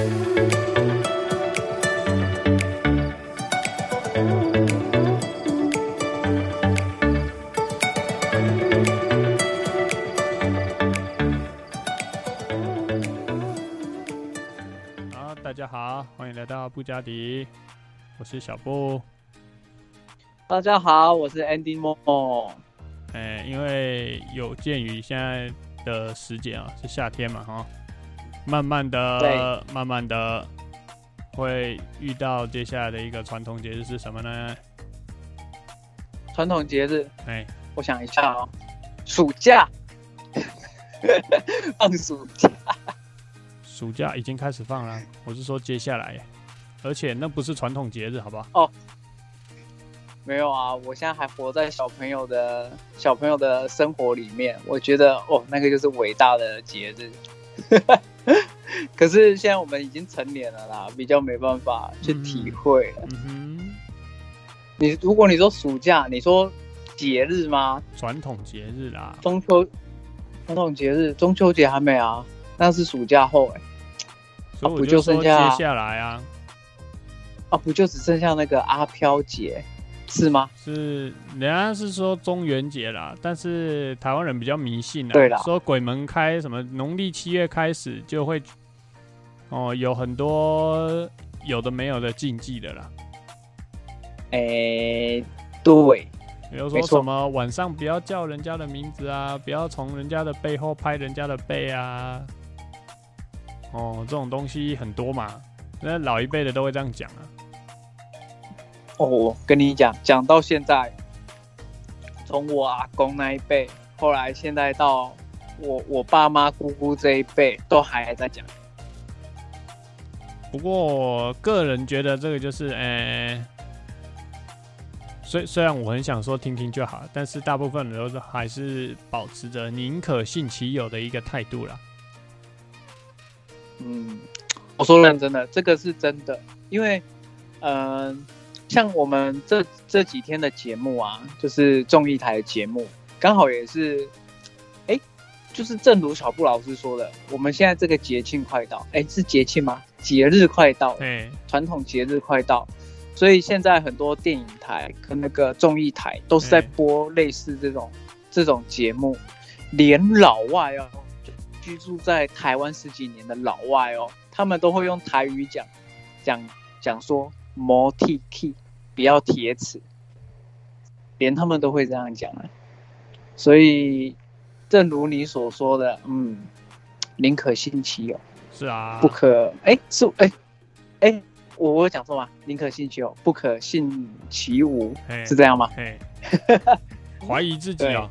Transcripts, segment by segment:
好，大家好，欢迎来到布加迪，我是小布。大家好，我是 Andy Mo。哎、因为有鉴于现在的时节啊，是夏天嘛，哈，慢慢的，慢慢的会遇到接下来的一个传统节日是什么呢？传统节日，哎、我想一下哦，暑假，放暑假。暑假已经开始放了，我是说接下来，而且那不是传统节日，好不好？哦没有啊，我现在还活在小朋友的小朋友的生活里面，我觉得哦，那个就是伟大的节日。可是现在我们已经成年了啦，比较没办法去体会了。嗯你如果你说暑假，你说节日吗？哼，传统节日啦，中秋传统节日，中秋节还没啊，那是暑假后哎、所以我不就剩下下来啊，啊，不就只剩下那个阿飘节是吗？是人家是说中元节啦，但是台湾人比较迷信啦，对啦。说鬼门开什么农历七月开始就会哦有很多有的没有的禁忌的啦，哎、对，比如说什么晚上不要叫人家的名字啊，不要从人家的背后拍人家的背啊，哦这种东西很多嘛，那老一辈的都会这样讲啊，哦，我跟你讲，讲到现在，从我阿公那一辈，后来现在到我我爸妈姑姑这一辈，都还在讲。不过我个人觉得这个就是，呃、虽虽然我很想说听听就好，但是大部分人都是还是保持着宁可信其有的一个态度啦。嗯，我说认真的，这个是真的，因为，嗯、像我们这这几天的节目啊，就是综艺台的节目，刚好也是，哎，就是正如小布老师说的，我们现在这个节庆快到，哎，是节庆吗？节日快到了。哎、传统节日快到，所以现在很多电影台跟那个综艺台都是在嗯播类似这种、这种节目，连老外哦，居住在台湾十几年的老外哦，他们都会用台语讲讲讲说“摩 T K”，不要铁齿，连他们都会这样讲啊。所以，正如你所说的，嗯，宁可信其有。是啊，不可哎是哎哎，我我有讲错吗？宁可信其有，不可信其无，是这样吗？嘿，怀疑自己哦、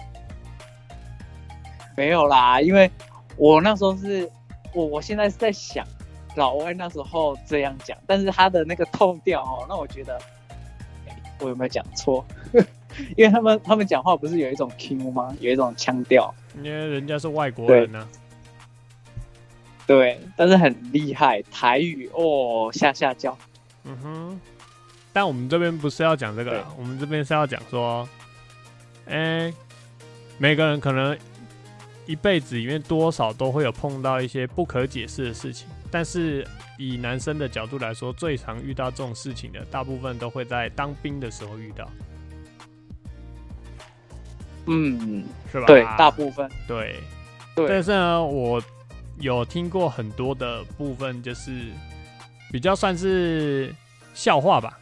没有啦，因为我那时候是我我现在是在想老外那时候这样讲，但是他的那个痛调哦，那我觉得哎我有没有讲错？因为他们他们讲话不是有一种 Q 吗？有一种腔调，因为人家是外国人呢、对，但是很厉害，台语哦下下叫，嗯哼，但我们这边不是要讲这个，我们这边是要讲说，哎、每个人可能一辈子里面多少都会有碰到一些不可解释的事情，但是以男生的角度来说，最常遇到这种事情的，大部分都会在当兵的时候遇到，嗯，是吧？对，大部分对。对但是呢，我有听过很多的部分，就是比较算是笑话吧。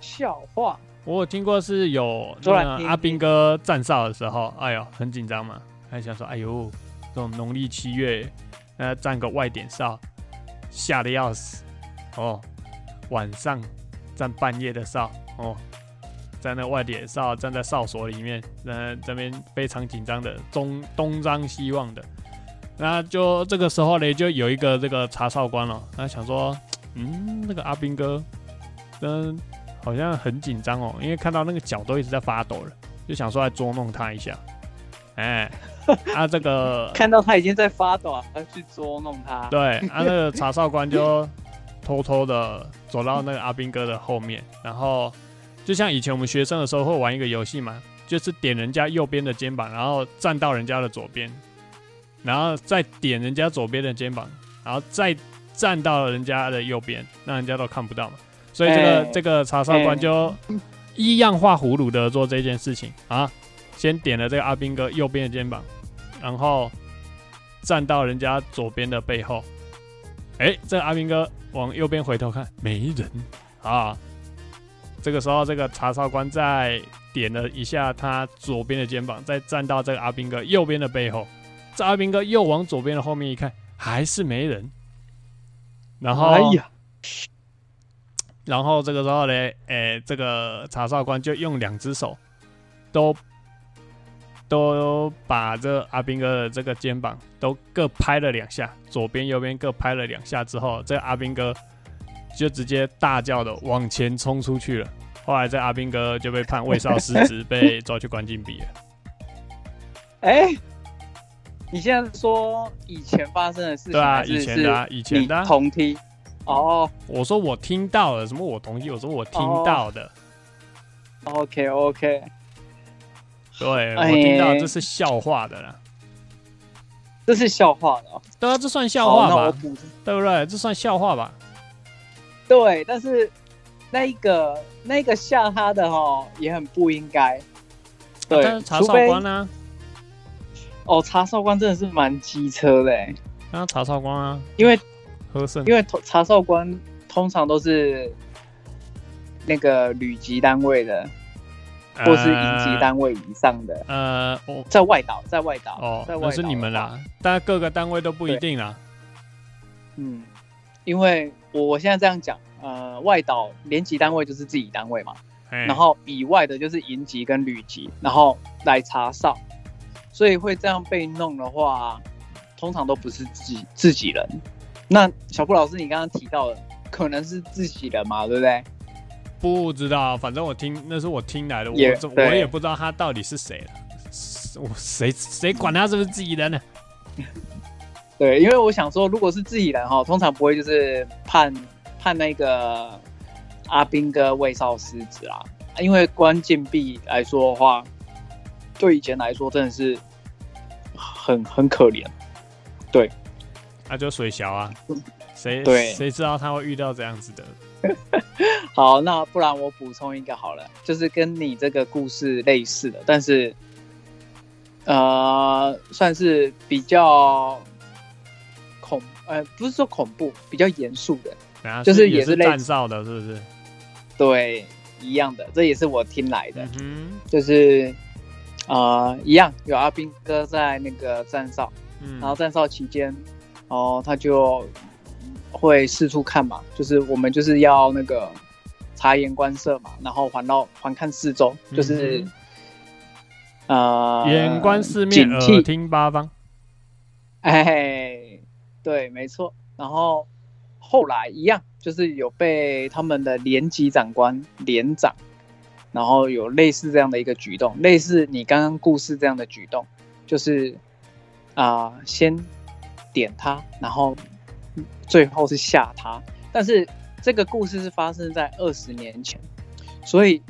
笑话，我有听过是有那个阿兵哥站哨的时候，哎呦很紧张嘛，还想说，哎呦这种农历七月，呃站个外点哨，吓得要死哦。晚上站半夜的哨哦，在那外点哨站在哨所里面，那这边非常紧张的东东张西望的。那就这个时候呢，就有一个这个查哨官了，他想说，嗯，那个阿兵哥，嗯，好像很紧张哦，因为看到那个脚都一直在发抖了，就想说来捉弄他一下。哎，啊，这个 看到他已经在发抖啊，要去捉弄他。对，啊，那个查哨官就偷偷的走到那个阿兵哥的后面，然后就像以前我们学生的时候会玩一个游戏嘛，就是点人家右边的肩膀，然后站到人家的左边，然后再点人家左边的肩膀，然后再站到人家的右边，那人家都看不到嘛。所以这个、哎这个查哨官就一样画葫芦的做这件事情啊，先点了这个阿兵哥右边的肩膀，然后站到人家左边的背后。哎，这个阿兵哥往右边回头看，没人啊。这个时候，这个查哨官再点了一下他左边的肩膀，再站到这个阿兵哥右边的背后。这阿兵哥又往左边的后面一看，还是没人。然后，哎呀，然后这个时候呢，诶，这个查哨官就用两只手都都把这阿兵哥的这个肩膀都各拍了两下，左边右边各拍了两下之后，这个阿兵哥就直接大叫的往前冲出去了。后来这阿兵哥就被判未少失职，被抓去关禁闭了。哎，你现在说以前发生的事情，对啊，以前的啊，以前的啊、同梯？哦我说我听到了，什么我同意？我说我听到的，，OK OK，对我哎听到这是笑话的啦。这是笑话的哦。对啊，这算笑好话吧？对不对？这算笑话吧？对，但是那一个那个吓他的哦，也很不应该。对，查哨官呢？哦，查哨官真的是蛮机车的欸，那查哨官啊，因为喝剩因为通查哨官通常都是那个旅级单位的，或是营级单位以上的，呃，我在外岛，在外岛，哦，在外岛那是你们。啦，但各个单位都不一定啦。嗯，因为我我现在这样讲，呃，外岛连级单位就是自己单位嘛，然然后以外的就是营级跟旅级，然后来查哨，所以会这样被弄的话，通常都不是自己自己人。那小布老师，你刚刚提到的可能是自己人嘛，对不对？不知道，反正我听那是我听来的，我也我也不知道他到底是谁了。我谁谁管他是不是自己人呢？对，因为我想说，如果是自己人哈，通常不会就是判判那个阿兵哥魏少狮子啊，因为关禁闭来说的话，对以前来说真的是很很可怜。对那就水小啊，谁对谁知道他会遇到这样子的？好，那不然我补充一个好了，就是跟你这个故事类似的，但是呃，算是比较恐呃，不是说恐怖，比较严肃的，就是也也是类站哨的，是不是？对，一样的，这也是我听来的，嗯就是呃，一样有阿斌哥在那个站哨，嗯。然后站哨期间，哦，他就会四处看嘛，就是我们就是要那个察言观色嘛，然后环绕环看四周，就是、嗯呃，眼观四面，耳警惕，听八方。哎，对，没错。然后后来一样，就是有被他们的连级长官连长，然后有类似这样的一个举动，类似你刚刚故事这样的举动，就是啊、先点他，然后最后是吓他。但是这个故事是发生在二十年前，所以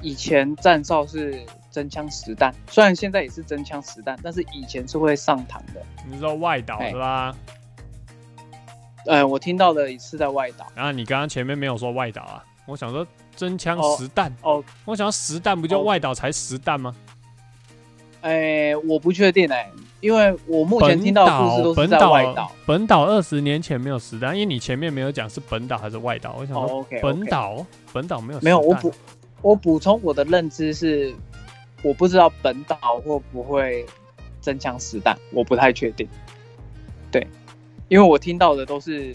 以前站哨是真枪实弹，虽然现在也是真枪实弹，但是以前是会上膛的。你知道外岛哎是吧？呃，我听到的是在外岛。然后你刚刚前面没有说外岛啊，我想说真枪哦实弹，哦，我想要实弹不就哦外岛才实弹吗？哎，我不确定哎、因为我目前听到的故事都是在本岛外岛。本岛二十年前没有实弹，因为你前面没有讲是本岛还是外岛，我想哦说本岛本岛没有没有，我补我补充我的认知是，我不知道本岛会不会真枪实弹，我不太确定。对，因为我听到的都是，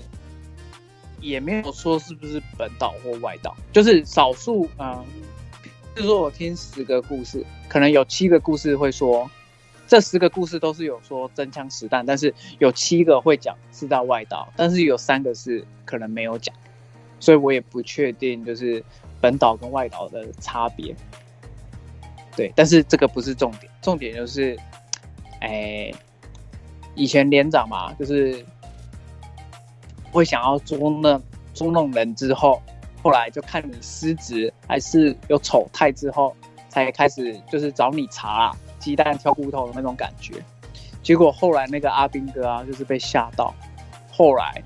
也没有说是不是本岛或外岛，就是少数啊。比如说我听十个故事，可能有七个故事会说，这十个故事都是有说真枪实弹，但是有七个会讲是在外岛，但是有三个是可能没有讲，所以我也不确定就是本岛跟外岛的差别。对，但是这个不是重点，重点就是，哎，以前连长嘛，就是会想要捉弄捉弄人之后，后来就看你失职还是有丑态之后，才开始就是找你查啦，鸡蛋挑骨头的那种感觉。结果后来那个阿兵哥啊，就是被吓到，后来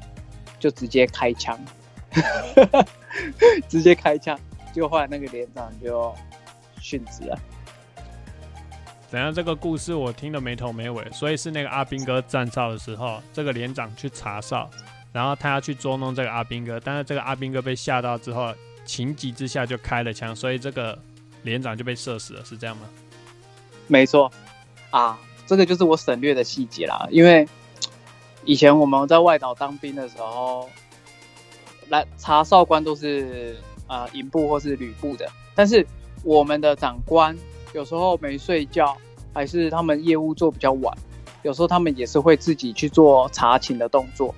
就直接开枪，直接开枪，就后来那个连长就殉职了。等下这个故事我听得没头没尾，所以是那个阿兵哥站哨的时候，这个连长去查哨，然后他要去捉弄这个阿兵哥，但是这个阿兵哥被吓到之后，情急之下就开了枪，所以这个连长就被射死了，是这样吗？没错，啊，这个就是我省略的细节啦，因为以前我们在外岛当兵的时候，来查哨官都是呃营部或是旅部的，但是我们的长官有时候没睡觉，还是他们业务做比较晚，有时候他们也是会自己去做查寝的动作。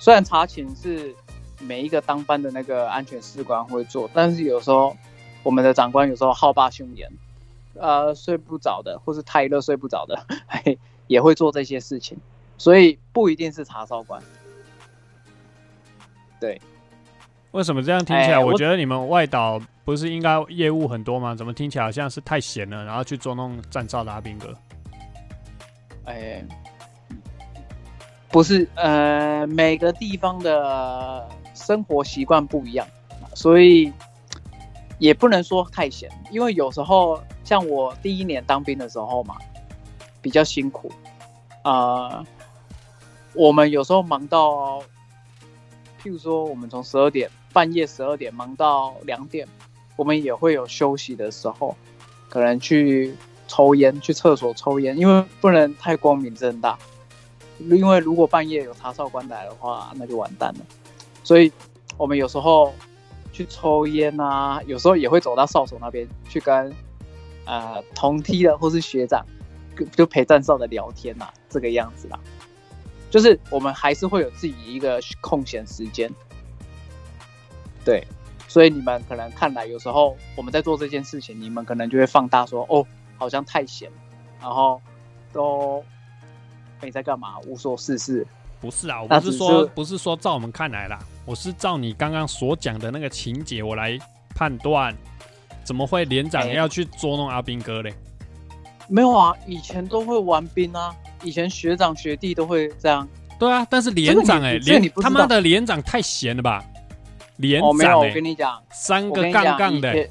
虽然查寝是每一个当班的那个安全士官会做，但是有时候我们的长官有时候好霸凶严，呃，睡不着的，或是太热睡不着的，嘿，也会做这些事情，所以不一定是查哨官。对，为什么这样听起来？我觉得你们外岛不是应该业务很多吗？怎么听起来好像是太闲了，然后去捉弄站哨的阿兵哥？哎，不是，呃，每个地方的生活习惯不一样，所以也不能说太闲，因为有时候像我第一年当兵的时候嘛，比较辛苦，啊，我们有时候忙到，譬如说我们从十二点半夜十二点忙到两点，我们也会有休息的时候，可能去抽烟，去厕所抽烟，因为不能太光明正大，因为如果半夜有查哨官来的话，那就完蛋了。所以我们有时候去抽烟啊，有时候也会走到哨所那边去跟呃同梯的或是学长，就陪站哨的聊天呐、这个样子啦。就是我们还是会有自己一个空闲时间，对，所以你们可能看来有时候我们在做这件事情，你们可能就会放大说，哦，好像太闲，然后都没在干嘛，无所事事。不是啊，我不是说不是说照我们看来啦，我是照你刚刚所讲的那个情节，我来判断，怎么会连长哎要去捉弄阿兵哥嘞？没有啊，以前都会玩兵啊，以前学长学弟都会这样。对啊，但是连长哎、这个连他妈的连长太闲了吧？连哦，没有，跟你讲，三个杠杠的、欸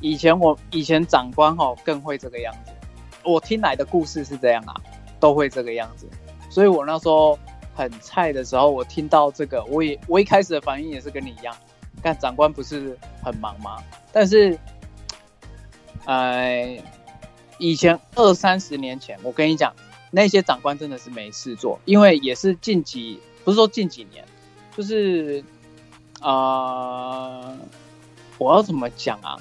以前以前我以前长官哈更会这个样子，我听来的故事是这样啊，都会这个样子。所以我那时候很菜的时候，我听到这个，我也我一开始的反应也是跟你一样，但长官不是很忙吗？但是，呃，以前二三十年前，我跟你讲，那些长官真的是没事做，因为也是近几，不是说近几年，就是呃，我要怎么讲啊？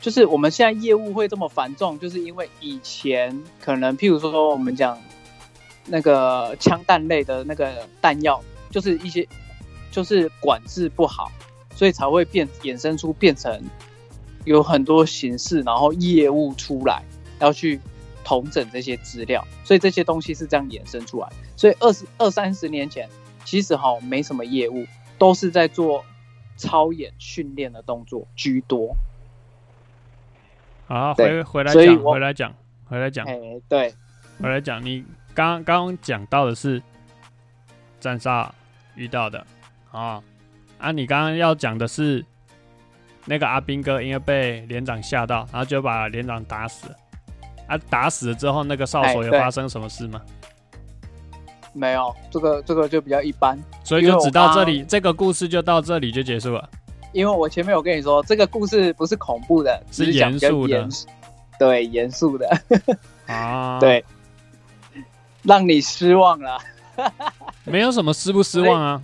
就是我们现在业务会这么繁重，就是因为以前可能譬如说我们讲那个枪弹类的那个弹药，就是一些就是管制不好，所以才会变衍生出变成有很多形式，然后业务出来要去统整这些资料，所以这些东西是这样衍生出来。所以二十二三十年前，其实哈没什么业务，都是在做操演训练的动作居多。好，回回来讲，回来讲，回来讲，哎，对，回来讲。你刚刚刚讲到的是战煞遇到的啊啊，你刚刚要讲的是那个阿兵哥因为被连长吓到，然后就把连长打死了。啊，打死了之后，那个哨所有发生什么事吗？没有这个这个就比较一般，所以就只到这里，这个故事就到这里就结束了。因为我前面有跟你说，这个故事不是恐怖的，是严肃的。严肃对，严肃的，啊，，对，让你失望了。没有什么失不失望啊，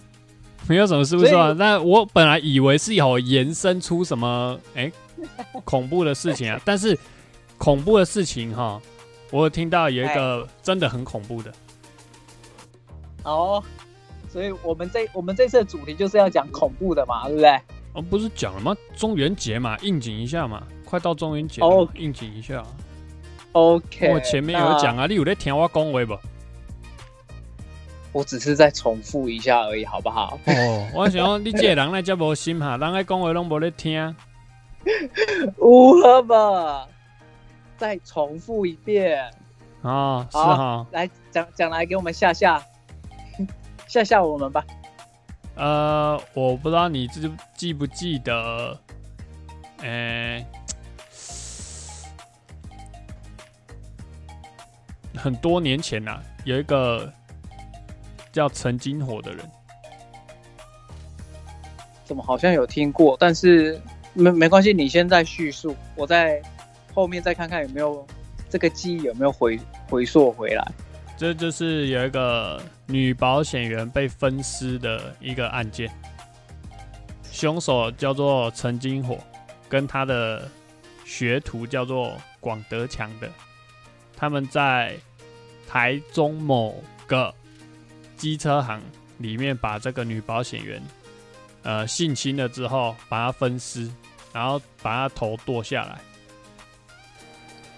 没有什么失不失望。所以但我本来以为是有延伸出什么哎、恐怖的事情啊，但是恐怖的事情哈，我有听到有一个真的很恐怖的，哦，所以我们这我们这次的主题就是要讲恐怖的嘛，对不对？哦，不是讲了吗？中元节嘛，应景一下嘛，快到中元节了哦，应景一下。OK，我前面有讲啊，你有在听我讲话不？我只是在重复一下而已，好不好？哦，我想讲你这个人来这无心哈，人爱讲话拢无咧听。乌合吧，再重复一遍，哦，是好哈，来讲讲来给我们下下。吓吓我们吧。呃，我不知道你记记不记得，呃，很多年前呐、有一个叫陈金火的人，怎么好像有听过？但是没没关系，你先在叙述，我在后面再看看有没有这个记忆有没有回回溯回来。这就是有一个女保险员被分尸的一个案件，凶手叫做陈金火，跟他的学徒叫做广德强的，他们在台中某个机车行里面把这个女保险员呃性侵了之后，把她分尸，然后把她头剁下来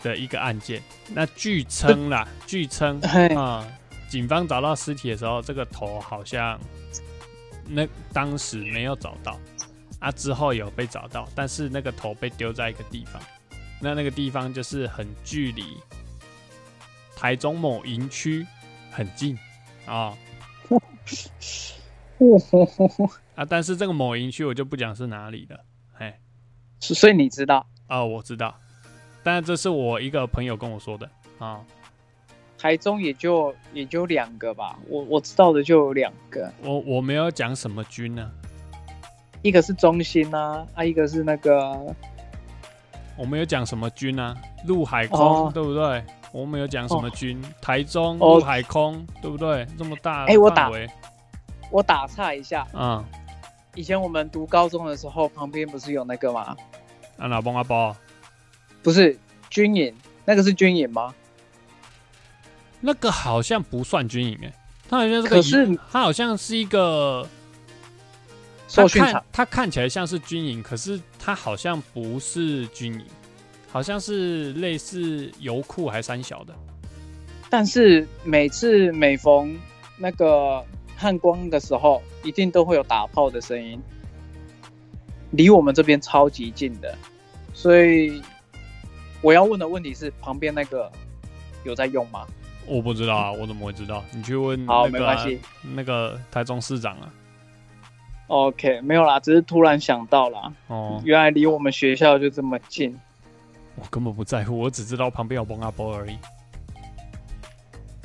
的一个案件。那据称啦，据称嘿，啊、警方找到尸体的时候，这个头好像那当时没有找到，啊，之后有被找到，但是那个头被丢在一个地方，那那个地方就是很距离台中某营区很近啊。啊，但是这个某营区我就不讲是哪里了，哎，所以你知道？啊，我知道，但这是我一个朋友跟我说的啊，台中也就也就两个吧，我我知道的就有两个，我我没有讲什么军呢、一个是中心啊，啊一个是那个我没有讲什么军啊？陆海空、哦。对不对？我们有讲什么军？台中哦陆海空对不对？这么大哎我打我打岔一下，嗯，以前我们读高中的时候，旁边不是有那个吗？啊哪帮阿包？不是军营，那个是军营吗？那个好像不算军营哎，它好像是个可是营它好像是一个它看受训场它看起来像是军营，可是它好像不是军营，好像是类似油库还三小的。但是每次每逢那个汉光的时候，一定都会有打炮的声音，离我们这边超级近的，所以我要问的问题是，旁边那个有在用吗？我不知道啊，我怎么会知道？你去问好，没关系。那个台中市长啊。OK，没有啦，只是突然想到啦，哦，原来离我们学校就这么近。我根本不在乎，我只知道旁边有蒙阿波而已。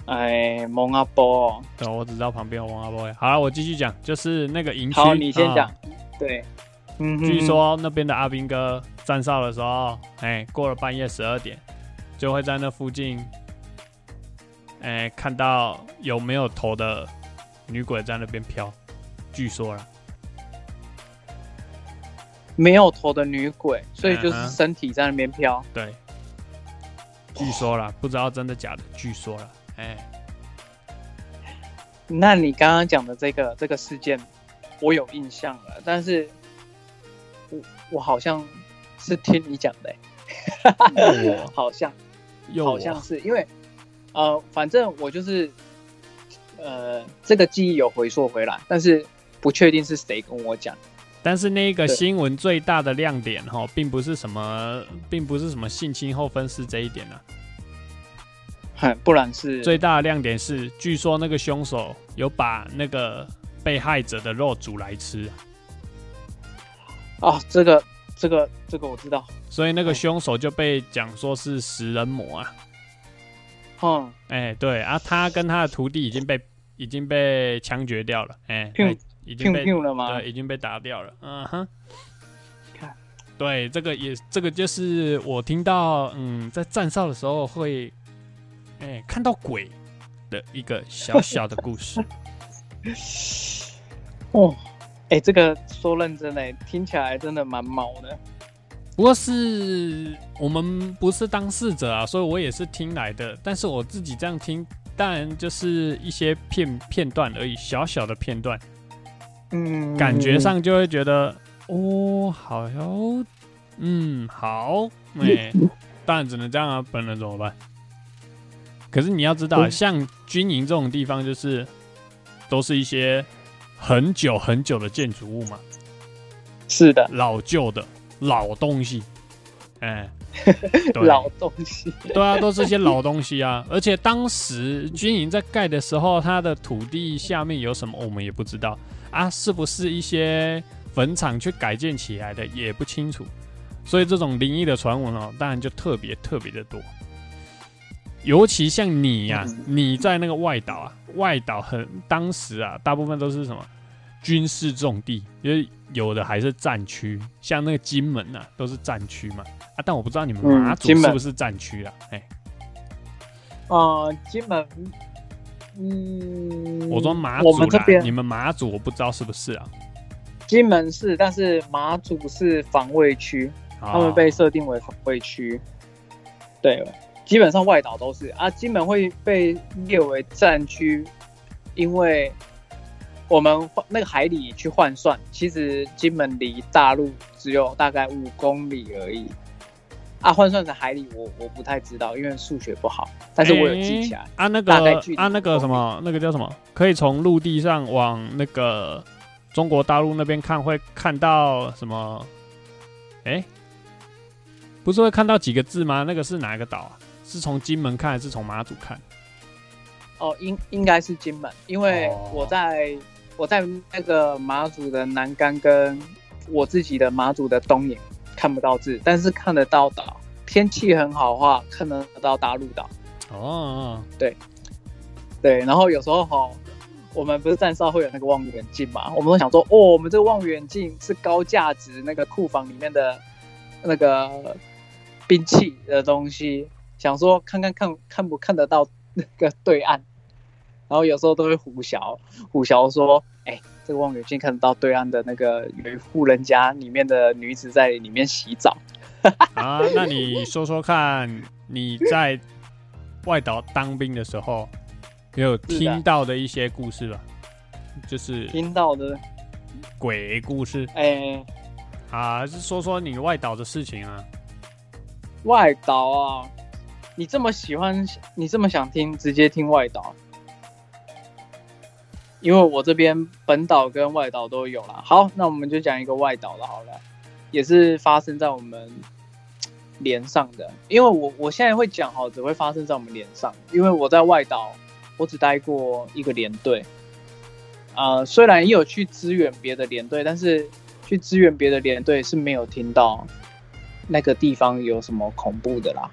哎，蒙阿波哦，对，我只知道旁边有蒙阿波。好了，我继续讲，就是那个营区。好，你先讲。啊对，嗯哼，据说那边的阿兵哥站哨的时候，哎，过了半夜十二点，就会在那附近，哎，看到有没有头的女鬼在那边飘。据说了，没有头的女鬼，所以就是身体在那边飘。对，据说了，不知道真的假的。据说了，哎，那你刚刚讲的这个这个事件，我有印象了，但是我我好像是听你讲的、欸，我 好像又好像是因为呃，反正我就是呃，这个记忆有回溯回来，但是不确定是谁跟我讲。但是那个对。新闻最大的亮点哈，并不是什么，并不是什么性侵后分尸这一点啊，哼，不然是最大的亮点是，据说那个凶手有把那个被害者的肉煮来吃，哦，这个这个这个我知道，所以那个哦凶手就被讲说是食人魔啊。哼，哎、对啊，他跟他的徒弟已经被已经被枪决掉了，哎已经砰被砰了吗？对，已经被打掉了。嗯哼，看，对，这个也这个就是我听到，嗯，在站哨的时候会，哎、看到鬼的一个小小的故事。哦，哎、这个说认真的，听起来真的蛮毛的。不过是我们不是当事者啊，所以我也是听来的。但是我自己这样听，当然就是一些片片段而已，小小的片段，嗯，感觉上就会觉得，哦，好哟，嗯，好，哎、当然只能这样啊，不然能怎么办？可是你要知道，嗯。像军营这种地方，就是都是一些很久很久的建筑物嘛，是的，老旧的老东西，哎、对。老东西。对啊，都是一些老东西啊。而且当时军营在盖的时候，它的土地下面有什么，我们也不知道啊，是不是一些坟场去改建起来的，也不清楚。所以这种灵异的传闻哦，当然就特别特别的多。尤其像你呀、嗯你在那个外岛啊，外岛很当时啊，大部分都是什么军事重地，因为有的还是战区，像那个金门呐、都是战区嘛啊。但我不知道你们嗯马祖是不是战区啊？哎、呃，金门，嗯，我说马我祖啦，们这边你们马祖我不知道是不是啊？金门是，但是马祖是防卫区，他们被设定为防卫区。对，基本上外岛都是啊，金门会被列为战区，因为我们换那个海里去换算，其实金门离大陆只有大概五公里而已。啊，换算成海里我我不太知道，因为数学不好，但是我有记起来。诶啊，那个大概距啊，那个什么，那个叫什么？可以从陆地上往那个中国大陆那边看，会看到什么？哎、不是会看到几个字吗？那个是哪一个岛啊？是从金门看还是从马祖看？哦，应应该是金门，因为哦我在、我在那个马祖的南竿跟我自己的马祖的东引看不到字，但是看得到岛。天气很好的话，看得到大陆岛。哦，对，对然后有时候哈，我们不是站哨会有那个望远镜嘛，我们都想说，哦，我们这个望远镜是高价值那个库房里面的那个兵器的东西，想说看看看看不看得到那个对岸，然后有时候都会胡淆胡淆说，哎，这个望远镜看得到对岸的那个有一户人家里面的女子在里面洗澡。啊，那你说说看，你在外岛当兵的时候，有听到的一些故事吧？就是听到的，鬼故事哎，啊，还是说说你外岛的事情啊？外岛啊，你这么喜欢，你这么想听，直接听外岛。因为我这边本岛跟外岛都有啦。好，那我们就讲一个外岛的好了，也是发生在我们连上的。因为我我现在会讲哈，只会发生在我们连上，因为我在外岛，我只待过一个连队。呃，虽然也有去支援别的连队，但是去支援别的连队是没有听到那个地方有什么恐怖的啦。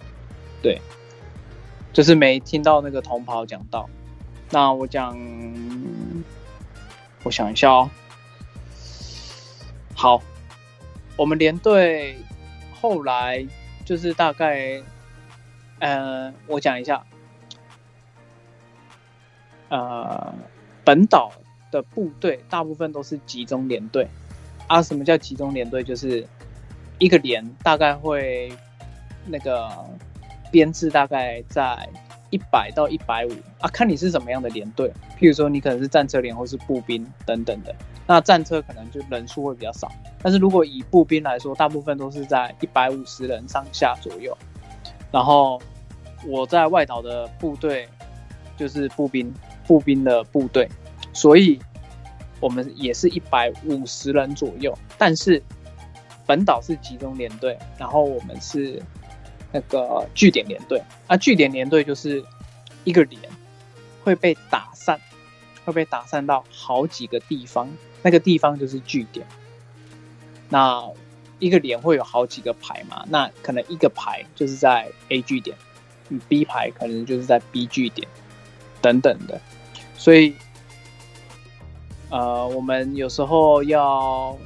对，就是没听到那个同袍讲到。那我讲，我想一下哦。好，我们连队后来就是大概，呃，我讲一下，呃，本岛的部队大部分都是集中连队啊。什么叫集中连队？就是一个连大概会那个编制大概在一百到一百五啊，看你是什么样的连队。譬如说你可能是战车连或是步兵等等的，那战车可能就人数会比较少。但是如果以步兵来说，大部分都是在一百五十人上下左右。然后我在外岛的部队就是步兵，步兵的部队，所以我们也是一百五十人左右。但是本岛是集中连队，然后我们是那个据点连队。啊，据点连队就是一个连会被打散，会被打散到好几个地方，那个地方就是据点。那一个连会有好几个排嘛？那可能一个排就是在 A 据点，嗯，B 排可能就是在 B 据点，等等的。所以，呃，我们有时候要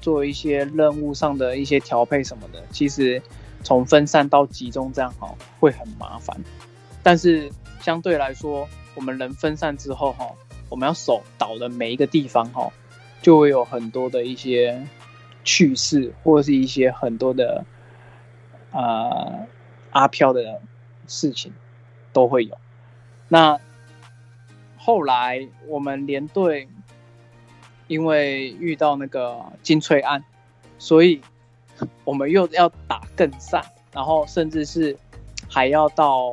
做一些任务上的一些调配什么的，其实从分散到集中这样哈会很麻烦。但是相对来说，我们人分散之后哈，我们要守岛的每一个地方哈，就会有很多的一些趣事，或者是一些很多的呃阿飘的事情都会有。那后来我们连队因为遇到那个金翠案，所以我们又要打更散，然后甚至是还要到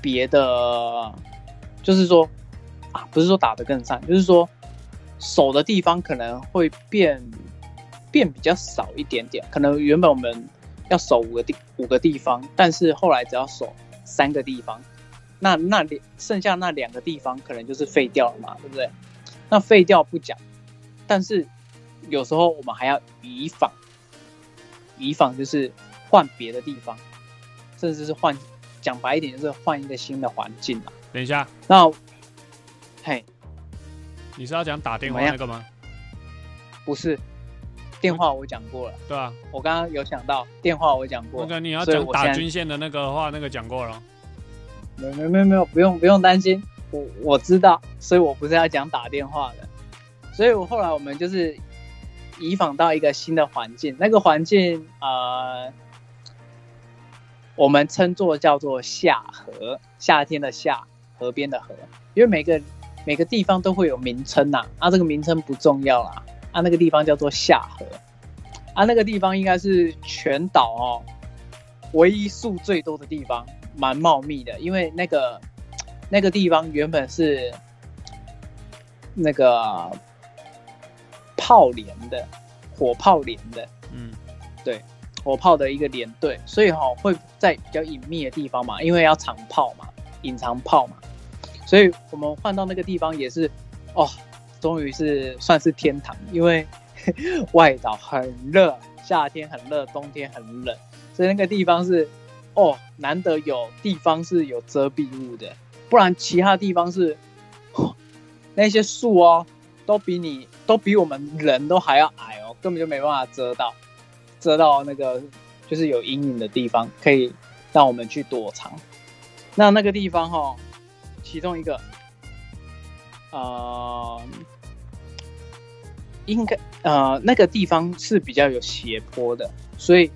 别的，就是说啊，不是说打得更散，就是说守的地方可能会变变比较少一点点，可能原本我们要守五个地五个地方，但是后来只要守三个地方，那那两剩下那两个地方可能就是废掉了嘛，对不对？那废掉不讲，但是有时候我们还要移防，移防就是换别的地方，甚至是换讲白一点就是换一个新的环境嘛。等一下，那嘿，你是要讲打电话那个吗？不是电话我讲过了，对啊，我刚刚有想到电话我讲过那，个你要讲打均线的那个话，那个讲过了。没没有没有没有，不用不用担心，我我知道，所以我不是要讲打电话的，所以我后来我们就是移访到一个新的环境，那个环境呃，我们称作叫做夏河，夏天的夏，河边的河，因为每个每个地方都会有名称呐、啊，这个名称不重要啦，啊，那个地方叫做夏河，啊，那个地方应该是全岛哦唯一树最多的地方，蛮茂密的，因为那个那个地方原本是那个炮连的火炮连的。嗯，对火炮的一个连队，所以哈、会在比较隐秘的地方嘛，因为要藏炮嘛，隐藏炮嘛，所以我们换到那个地方也是哦，终于是算是天堂，因为 外岛很热，夏天很热，冬天很冷，所以那个地方是哦，难得有地方是有遮蔽物的，不然其他地方是、哦那些树哦，都比你都比我们人都还要矮哦，根本就没办法遮到，遮到那个就是有阴影的地方，可以让我们去躲藏。那那个地方哈、哦，其中一个，呃，应该呃那个地方是比较有斜坡的，所以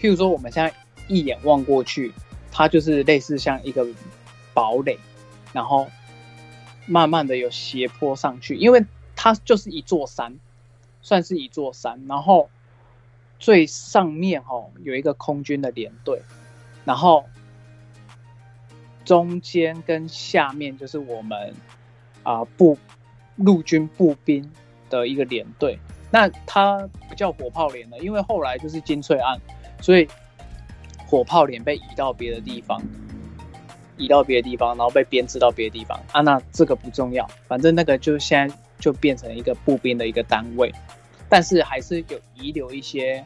譬如说我们现在一眼望过去，它就是类似像一个堡垒，然后慢慢的有斜坡上去，因为它就是一座山，算是一座山，然后最上面哦有一个空军的连队，然后中间跟下面就是我们啊、步陆军步兵的一个连队。那它不叫火炮连了，因为后来就是金翠案，所以火炮连被移到别的地方，移到别的地方，然后被编制到别的地方啊。那这个不重要，反正那个就现在就变成一个步兵的一个单位，但是还是有遗留一些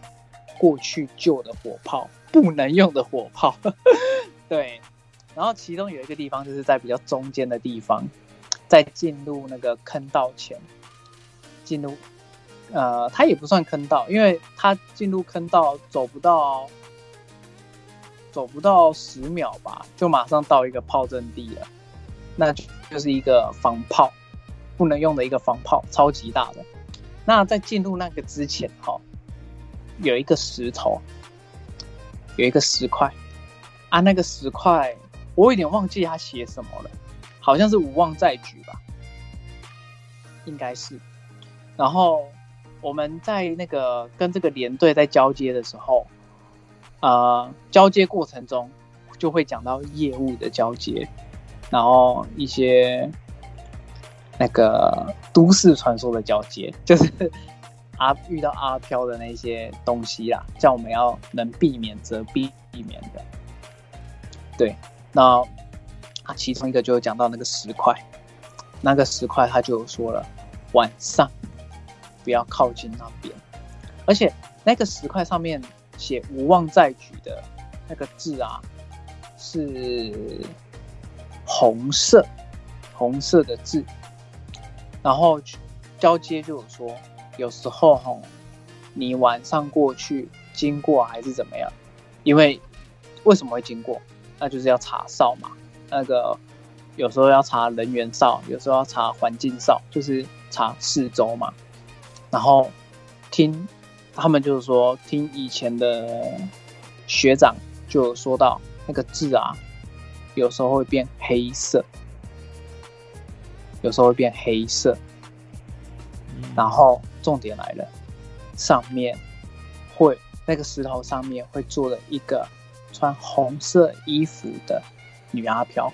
过去旧的火炮，不能用的火炮。对，然后其中有一个地方就是在比较中间的地方，在进入那个坑道前，进入呃，它也不算坑道，因为它进入坑道走不到走不到十秒吧，就马上到一个炮阵地了，那就是一个防炮不能用的一个防炮，超级大的。那在进入那个之前，哈、有一个石头，有一个石块啊，那个石块我有点忘记它写什么了，好像是无望再举吧，应该是。然后我们在那个跟这个连队在交接的时候，呃，交接过程中就会讲到业务的交接，然后一些那个都市传说的交接，就是阿遇到阿飘的那些东西啦，叫我们要能避免则避免的。对，那啊，其中一个就讲到那个石块，那个石块他就说了，晚上不要靠近那边，而且那个石块上面写“无望再举”的那个字啊，是红色，红色的字，然后交接就有说，有时候吼，你晚上过去经过还是怎么样，因为为什么会经过？那就是要查哨嘛，那个有时候要查人员哨，有时候要查环境哨，就是查四周嘛。然后听他们就是说，听以前的学长就有说到那个字啊，有时候会变黑色，有时候会变黑色。嗯然后重点来了，上面会那个石头上面会坐了一个穿红色衣服的女阿飘。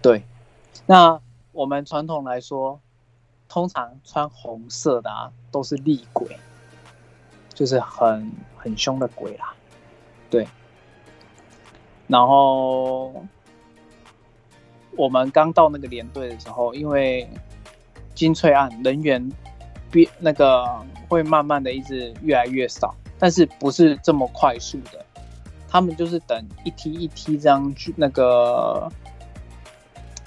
对，那我们传统来说，通常穿红色的啊都是厉鬼，就是很很凶的鬼啦。对，然后我们刚到那个连队的时候，因为金翠案人员变那个会慢慢的一直越来越少，但是不是这么快速的，他们就是等一梯一梯这样去那个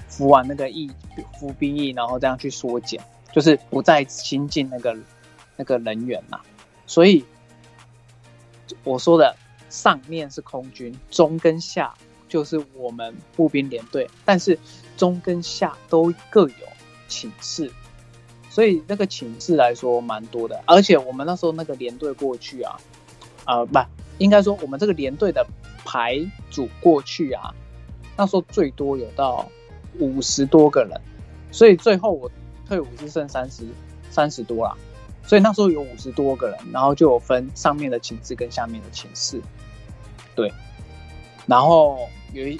服完那个役服兵役，然后这样去缩减，就是不再新进那个那个人员嘛，所以我说的上面是空军，中跟下就是我们步兵连队，但是中跟下都各有寝室，所以那个寝室来说蛮多的，而且我们那时候那个连队过去啊，呃，不，应该说我们这个连队的排组过去啊，那时候最多有到五十多个人，所以最后我退伍是剩三十三十多啦，所以那时候有五十多个人，然后就有分上面的寝室跟下面的寝室，对，然后有一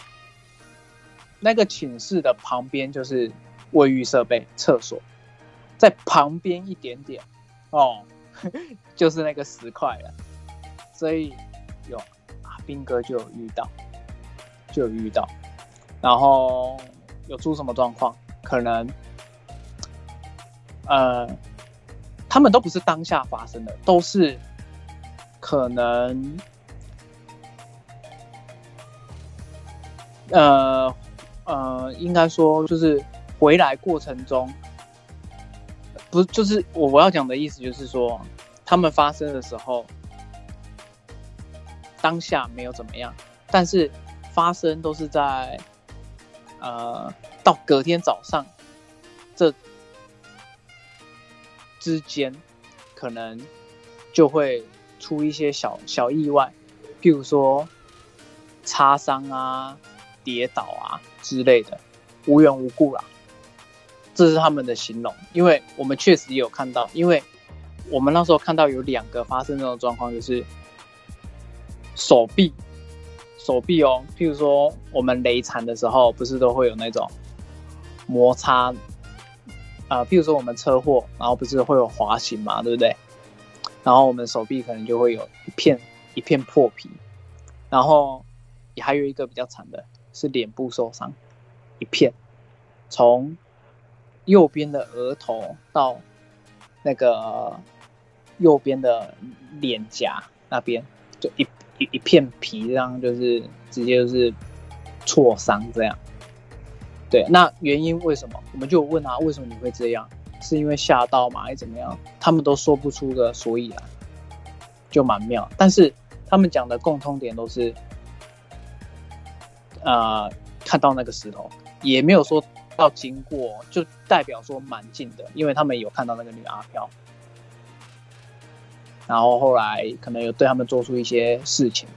那个寝室的旁边就是卫浴设备、厕所，在旁边一点点哦，就是那个石块了，所以有阿兵哥就有遇到，就有遇到，然后有出什么状况，可能呃，他们都不是当下发生的，都是可能呃呃，应该说就是回来过程中，不就是我我要讲的意思就是说，他们发生的时候，当下没有怎么样，但是发生都是在呃到隔天早上这之间，可能就会出一些小小意外，譬如说擦伤啊、跌倒啊之类的，无缘无故啦。这是他们的形容，因为我们确实也有看到，因为我们那时候看到有两个发生这种状况，就是手臂，手臂哦，譬如说我们雷残的时候，不是都会有那种摩擦，啊、譬如说我们车祸，然后不是会有滑行嘛，对不对？然后我们手臂可能就会有一片一片破皮，然后也还有一个比较惨的是脸部受伤，一片，从右边的额头到那个右边的脸颊那边，就一一一片皮，这样就是直接就是挫伤这样。对，那原因为什么？我们就问啊，为什么你会这样？是因为吓到吗，还是怎么样？他们都说不出个所以然，就蛮妙。但是他们讲的共通点都是，呃，看到那个石头，也没有说到经过，就代表说蛮近的，因为他们有看到那个女阿飘，然后后来可能有对他们做出一些事情，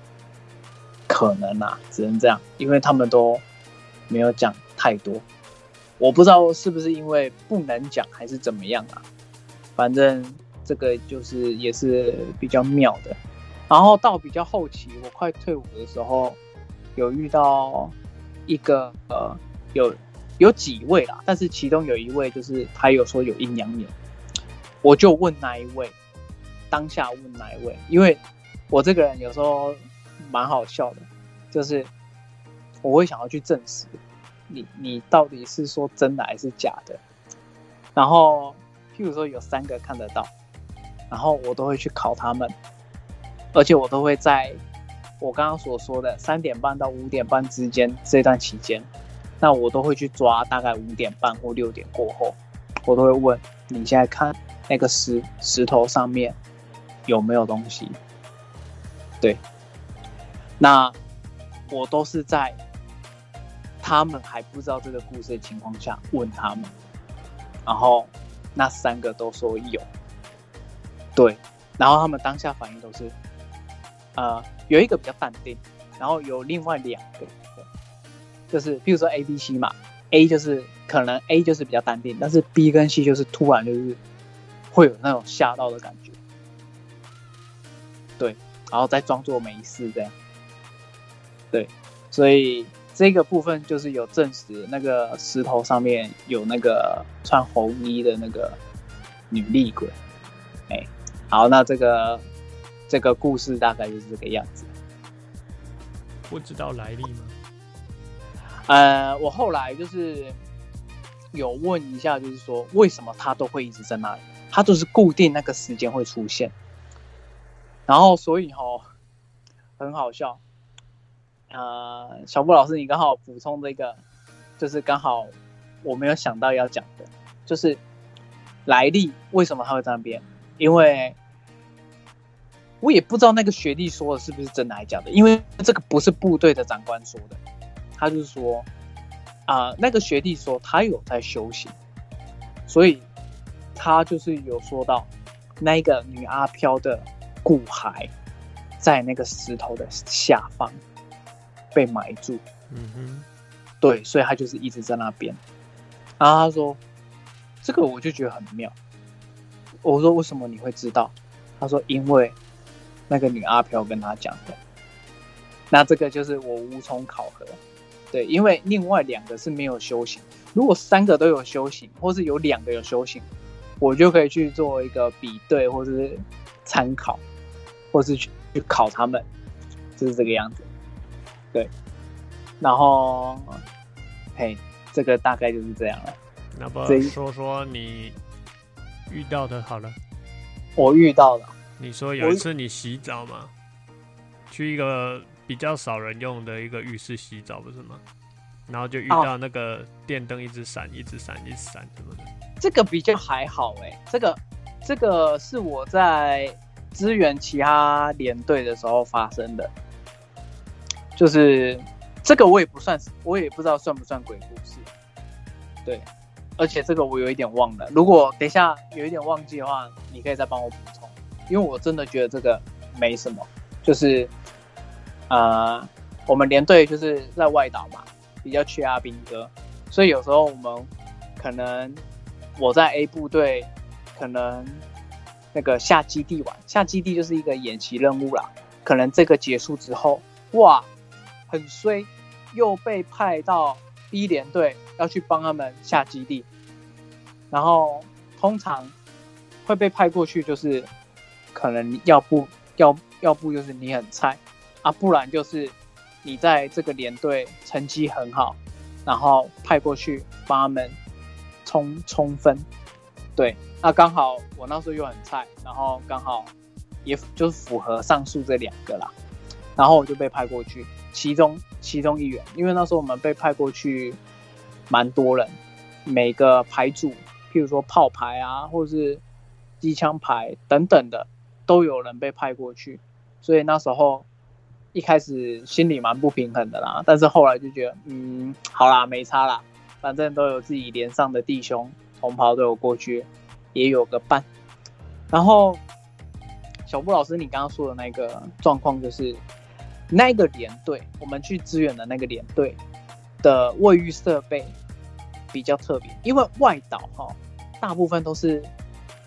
可能啊，只能这样，因为他们都没有讲太多，我不知道是不是因为不能讲还是怎么样啊，反正这个就是也是比较妙的。然后到比较后期，我快退伍的时候，有遇到一个呃，有有几位啦，但是其中有一位就是他有说有阴阳眼，我就问那一位，当下问哪一位，因为我这个人有时候蛮好笑的，就是我会想要去证实。你你到底是说真的还是假的，然后譬如说有三个看得到，然后我都会去考他们，而且我都会在我刚刚所说的三点半到五点半之间这段期间，那我都会去抓大概五点半或六点过后，我都会问你现在看那个石石头上面有没有东西？对，那我都是在他们还不知道这个故事的情况下问他们，然后那三个都说有，对，然后他们当下反应都是，呃，有一个比较淡定，然后有另外两个，就是比如说 A、B、C 嘛，A 就是可能 A 就是比较淡定，但是 B 跟 C 就是突然就是会有那种吓到的感觉，对，然后再装作没事这样，对，所以这个部分就是有证实那个石头上面有那个穿红衣的那个女厉鬼，哎，好，那这个这个故事大概就是这个样子。不知道来历吗？呃，我后来就是有问一下，就是说为什么他都会一直在那里，他就是固定那个时间会出现，然后所以吼很好笑。呃，小布老师，你刚好补充这个，就是刚好我没有想到要讲的，就是来历为什么他会在那边，因为我也不知道那个学弟说的是不是真的还是假的，因为这个不是部队的长官说的。他就是说，啊、那个学弟说他有在修行，所以他就是有说到那个女阿飘的骨骸在那个石头的下方被埋住，嗯哼，对，所以他就是一直在那边。然后他说，这个我就觉得很妙。我说为什么你会知道？他说因为那个女阿飘跟他讲的。那这个就是我无从考核。对，因为另外两个是没有修行，如果三个都有修行，或是有两个有修行，我就可以去做一个比对，或是参考，或是去去考他们，就是这个样子。对，然后，嘿，这个大概就是这样了。那不说说你遇到的好了。我遇到了，你说有一次你洗澡嘛，去一个比较少人用的一个浴室洗澡，不是吗？然后就遇哦到那个电灯一直闪，一直闪，一直闪什么的。这个比较还好哎、这个这个是我在支援其他连队的时候发生的，就是这个我也不算，我也不知道算不算鬼故事，对，而且这个我有一点忘了，如果等一下有一点忘记的话，你可以再帮我补充，因为我真的觉得这个没什么，就是呃，我们连队就是在外岛嘛，比较缺阿兵哥，所以有时候我们可能我在 A 部队，可能那个下基地玩，下基地就是一个演习任务啦。可能这个结束之后，哇，很衰，又被派到 B 连队要去帮他们下基地，然后通常会被派过去，就是可能要不要要不就是你很菜啊，不然就是你在这个连队成绩很好，然后派过去帮他们冲冲分。对，那刚好我那时候又很菜，然后刚好也就是符合上述这两个啦，然后我就被派过去，其中其中一员，因为那时候我们被派过去蛮多人，每个排组，譬如说炮排啊，或者是机枪排等等的，都有人被派过去，所以那时候一开始心里蛮不平衡的啦，但是后来就觉得，嗯，好啦，没差啦，反正都有自己连上的弟兄同袍都有过去，也有个伴。然后小布老师，你刚刚说的那个状况就是，那个连队我们去支援的那个连队的卫浴设备比较特别，因为外岛哈、大部分都是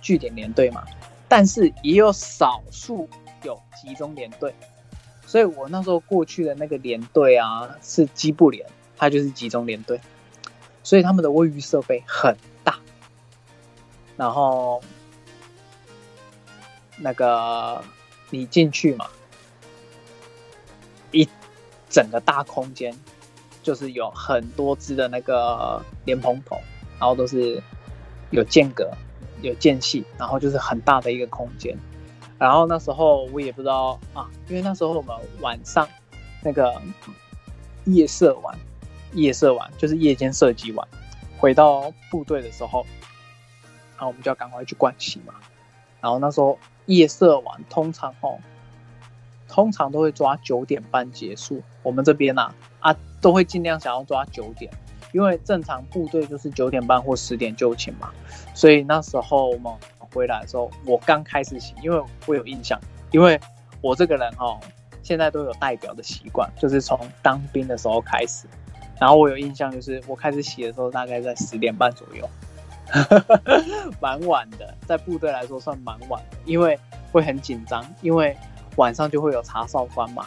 据点连队嘛，但是也有少数有集中连队，所以我那时候过去的那个连队啊是基部连，它就是集中连队，所以他们的卫浴设备很大，然后那个你进去嘛，整个大空间就是有很多只的那个莲蓬头，然后都是有间隔、有间隙，然后就是很大的一个空间。然后那时候我也不知道啊，因为那时候我们晚上那个夜射完，夜射完就是夜间射击完，回到部队的时候，然后我们就要赶快去盥洗嘛。然后那时候夜射完，通常哦，通常都会抓九点半结束。我们这边呢、啊，都会尽量想要抓九点，因为正常部队就是九点半或十点就寝嘛。所以那时候我们回来的时候，我刚开始洗，因为我有印象，因为我这个人哦，现在都有代表的习惯，就是从当兵的时候开始。然后我有印象，就是我开始洗的时候大概在十点半左右，蛮晚的，在部队来说算蛮晚的，因为会很紧张，因为晚上就会有查哨官嘛，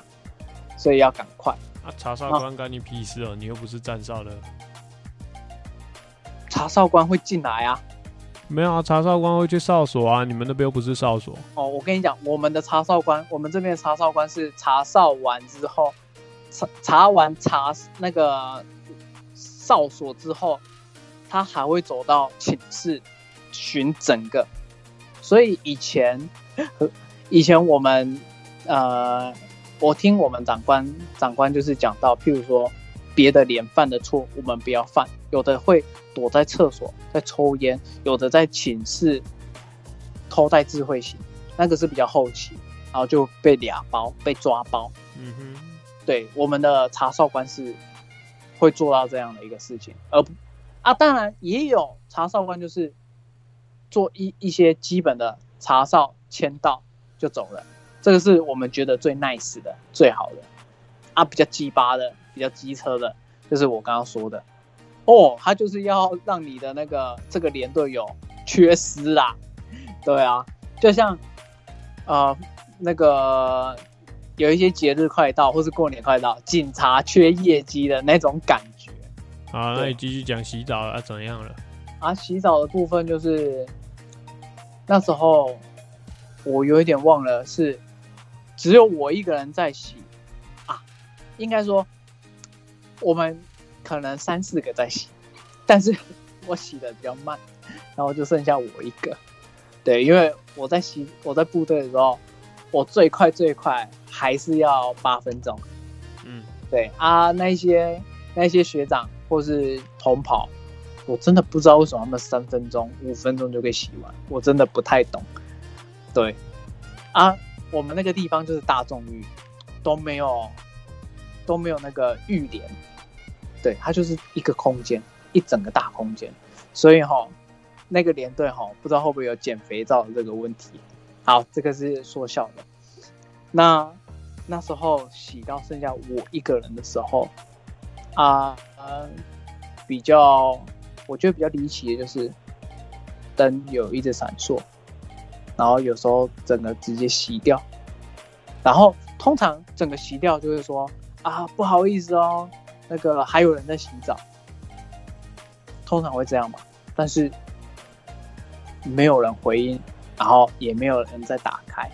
所以要赶快。啊，查哨官干你屁事哦，你又不是站哨的。查哨官会进来啊，没有啊，查哨官会去哨所啊，你们那边又不是哨所。哦，我跟你讲，我们的查哨官，我们这边的查哨官是查哨完之后，查查完查那个哨所之后，他还会走到寝室巡整个。所以以前，以前我们呃，我听我们长官长官就是讲到，譬如说别的连犯的错，我们不要犯，有的会。躲在厕所在抽烟，有的在寝室偷带智慧型，那个是比较后期，然后就被俩包被抓包。嗯哼，对，我们的查哨官是会做到这样的一个事情，而啊，当然也有查哨官就是做一一些基本的查哨签到就走了，这个是我们觉得最 nice 的最好的。啊，比较鸡巴的，比较机车的，就是我刚刚说的。哦，他就是要让你的那个这个连队友缺失啦，对啊，就像呃那个有一些节日快到，或是过年快到，警察缺业绩的那种感觉。好，那你继续讲洗澡啊，怎样了？啊，洗澡的部分就是那时候我有一点忘了，是只有我一个人在洗啊，应该说我们。可能三四个在洗，但是 我洗的比较慢，然后就剩下我一个。对，因为我在洗，我在部队的时候，我最快最快还是要八分钟。嗯，对啊，那些那些学长或是同跑，我真的不知道为什么他们三分钟、五分钟就可以洗完，我真的不太懂。对啊，我们那个地方就是大众浴，都没有都没有那个浴帘。对，它就是一个空间，一整个大空间，所以哈，那个连队哈，不知道会不会有减肥皂的这个问题。好，这个是说笑的。那那时候洗到剩下我一个人的时候，啊，比较我觉得比较离奇的就是灯有一直闪烁，然后有时候整个直接洗掉，然后通常整个洗掉就是说啊，不好意思哦。那个还有人在洗澡，通常会这样嘛？但是没有人回应，然后也没有人在打开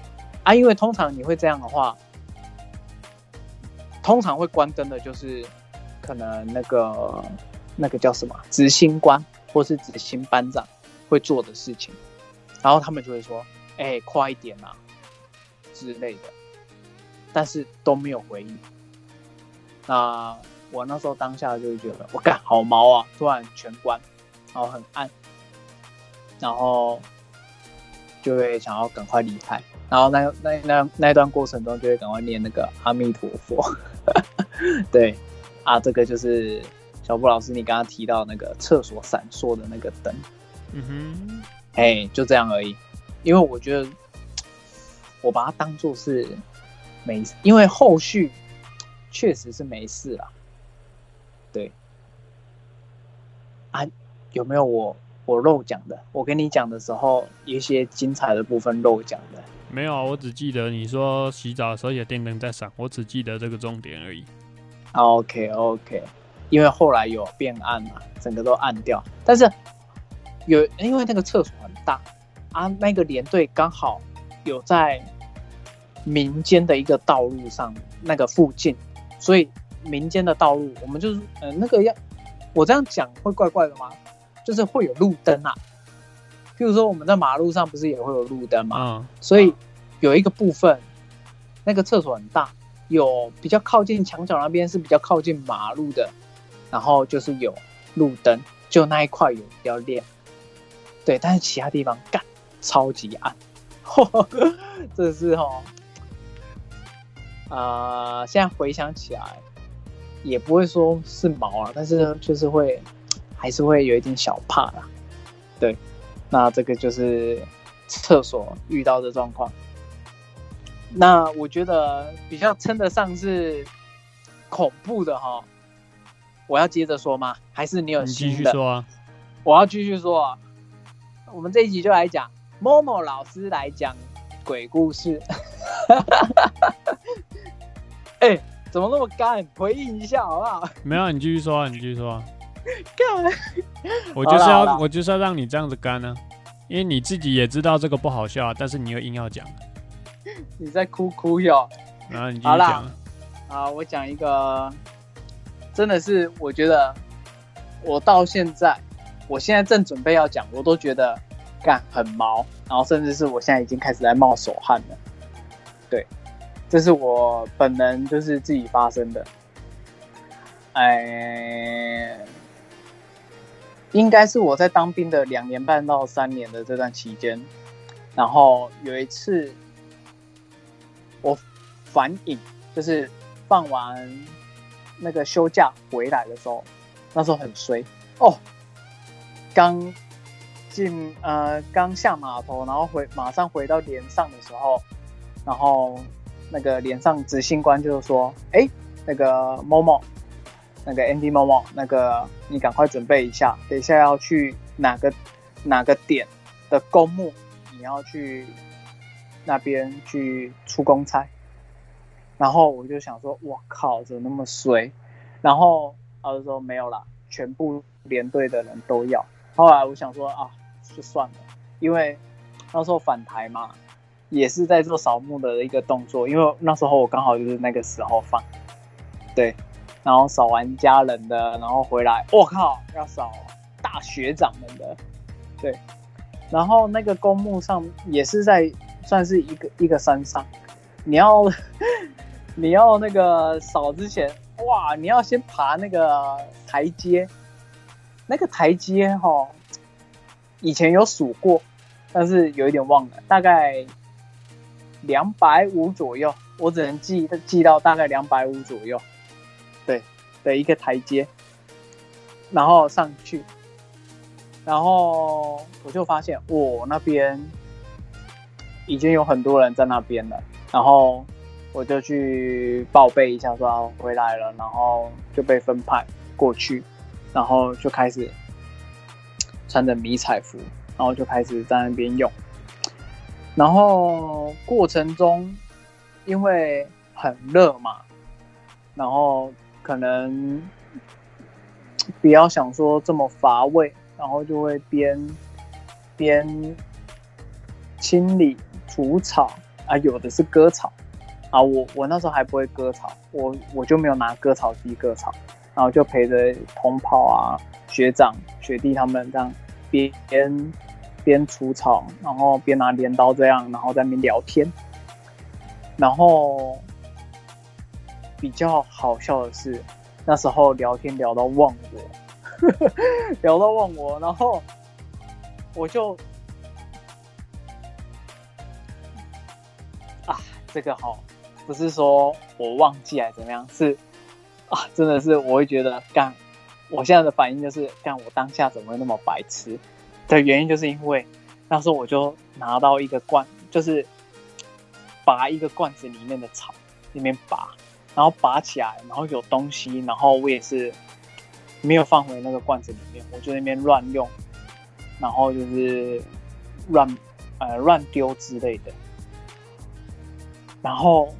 啊。因为通常你会这样的话，通常会关灯的，就是可能那个那个叫什么执行官或是执行班长会做的事情，然后他们就会说：“哎，快一点啊之类的。”但是都没有回应。那。我那时候当下就会觉得，我干好毛啊！突然全关，然后很暗，然后就会想要赶快离开。然后那那那那段过程中，就会赶快念那个阿弥陀佛。对啊，这个就是小布老师你刚刚提到那个厕所闪烁的那个灯。嗯哼，哎，就这样而已。因为我觉得我把它当做是没，因为后续确实是没事了。对，啊，有没有我我漏讲的？我跟你讲的时候，一些精彩的部分漏讲的。没有啊，我只记得你说洗澡的时候有电灯在闪，我只记得这个重点而已。OK OK，因为后来有变暗嘛，整个都暗掉。但是有因为那个厕所很大啊，那个连队刚好有在民间的一个道路上那个附近，所以。民间的道路，我们就是，呃，那个要我这样讲会怪怪的吗？就是会有路灯啊，譬如说我们在马路上不是也会有路灯嘛？嗯。所以有一个部分，那个厕所很大，有比较靠近墙角那边是比较靠近马路的，然后就是有路灯，就那一块有比较亮。对，但是其他地方干超级暗，这是哦，啊，现在回想起来。也不会说是毛啊，但是呢就是会，还是会有一点小怕啦。对，那这个就是厕所遇到的状况。那我觉得比较称得上是恐怖的哈。我要接着说吗？还是你有新的？继续说啊。我要继续说啊。我们这一集就来讲某某老师来讲鬼故事。哎。怎么那么干？回应一下好不好？没有，你继续说啊，你继续说啊。干！我就是要，我就是要让你这样子干呢。因为你自己也知道这个不好笑，但是你又硬要讲，你在哭哭哟。然后你继好啦续讲啊。啊，我讲一个，真的是我觉得我到现在，我现在正准备要讲，我都觉得干很毛，然后甚至是我现在已经开始在冒手汗了。对，这是我本人就是自己发生的。哎，应该是我在当兵的两年半到三年的这段期间，然后有一次我反影，就是放完那个休假回来的时候，那时候很衰哦，刚进呃刚下码头，然后回马上回到连上的时候，然后那个连上执行官就是说，哎，那个某某，那个 Andy 某某，那个你赶快准备一下，等一下要去哪个哪个点的公墓，你要去那边去出公差。然后我就想说，我靠，怎么那么衰？然后他就说没有啦，全部连队的人都要。后来我想说啊，就算了，因为那时候返台嘛，也是在做扫墓的一个动作，因为那时候我刚好就是那个时候放，对，然后扫完家人的，然后回来，我靠，要扫大学长们的，对，然后那个公墓上也是在算是一个一个山上，你要 你要那个扫之前，哇，你要先爬那个台阶，那个台阶哈、以前有数过，但是有一点忘了，大概两百五左右，我只能记记到大概两百五左右，对的一个台阶，然后上去，然后我就发现，我、那边已经有很多人在那边了，然后我就去报备一下，说回来了，然后就被分派过去，然后就开始穿着迷彩服，然后就开始在那边用。然后过程中，因为很热嘛，然后可能比较想说这么乏味，然后就会边边清理除草啊，有的是割草啊，我我那时候还不会割草，我我就没有拿割草机割草，然后就陪着同跑啊、学长、学弟他们这样边边除草，然后边拿镰刀这样，然后在那边聊天。然后比较好笑的是，那时候聊天聊到忘我，聊到忘我，然后我就啊，这个哈、不是说我忘记还是怎么样，是啊，真的是我会觉得干，我现在的反应就是干，我当下怎么会那么白痴？的原因就是因为那时候我就拿到一个罐，就是拔一个罐子里面的草，里面拔，然后拔起来，然后有东西，然后我也是没有放回那个罐子里面，我就那边乱用，然后就是乱呃乱丢之类的。然后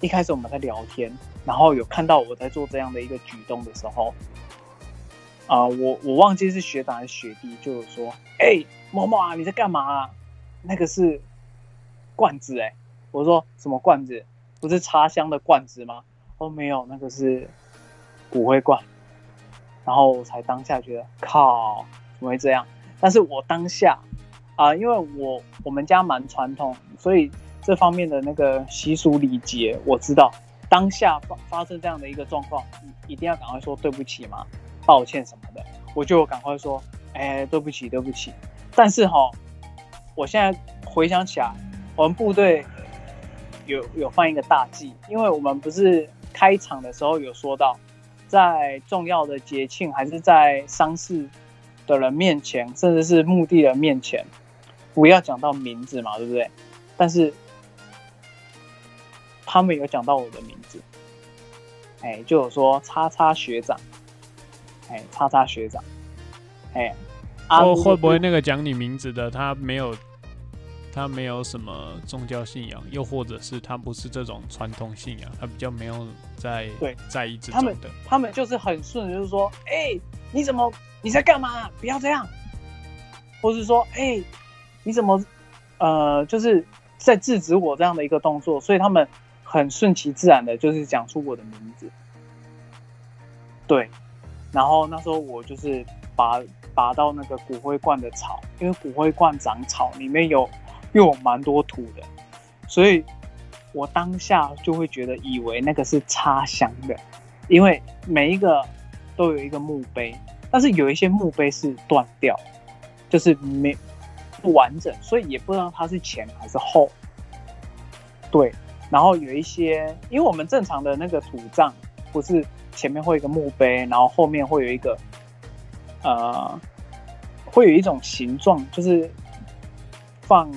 一开始我们在聊天，然后有看到我在做这样的一个举动的时候，啊、我我忘记是学长还是学弟，就有说，哎、某某啊，你在干嘛、啊？那个是罐子哎、我说什么罐子？不是插香的罐子吗？哦，没有，那个是骨灰罐。然后我才当下觉得，靠，怎么会这样？但是我当下啊、因为我我们家蛮传统，所以这方面的那个习俗礼节我知道。当下发发生这样的一个状况，一定要赶快说对不起嘛，抱歉什么的，我就赶快说，哎，对不起，对不起。但是哈，我现在回想起来，我们部队有有犯一个大忌，因为我们不是开场的时候有说到，在重要的节庆还是在丧事的人面前，甚至是墓地人面前，不要讲到名字嘛，对不对？但是他们有讲到我的名字，哎，就有说叉叉学长，哎，叉叉学长，哎，啊会会不会那个讲你名字的他没有他没有什么宗教信仰，又或者是他不是这种传统信仰，他比较没有在对在意这种的。他们就是很顺，就是说，哎、你怎么你在干嘛？不要这样。或是说，哎、你怎么，呃，就是在制止我这样的一个动作，所以他们很顺其自然的，就是讲出我的名字。对，然后那时候我就是拔拔到那个骨灰罐的草，因为骨灰罐长草，里面有又有蛮多土的，所以我当下就会觉得以为那个是插香的，因为每一个都有一个墓碑，但是有一些墓碑是断掉，就是没不完整，所以也不知道它是前还是后。对，然后有一些，因为我们正常的那个土葬不是前面会有一个墓碑，然后后面会有一个呃，会有一种形状，就是放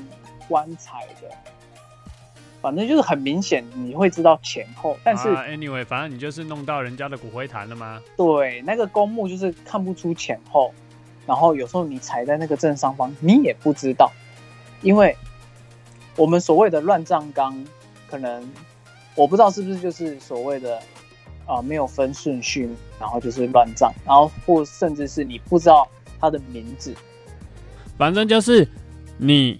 棺材的，反正就是很明显你会知道前后，但是、啊、anyway，反正你就是弄到人家的骨灰坛了吗？对，那个公墓就是看不出前后，然后有时候你踩在那个正上方，你也不知道，因为我们所谓的乱葬岗，可能我不知道是不是就是所谓的啊、呃没有分顺序，然后就是乱葬，然后或甚至是你不知道他的名字，反正就是你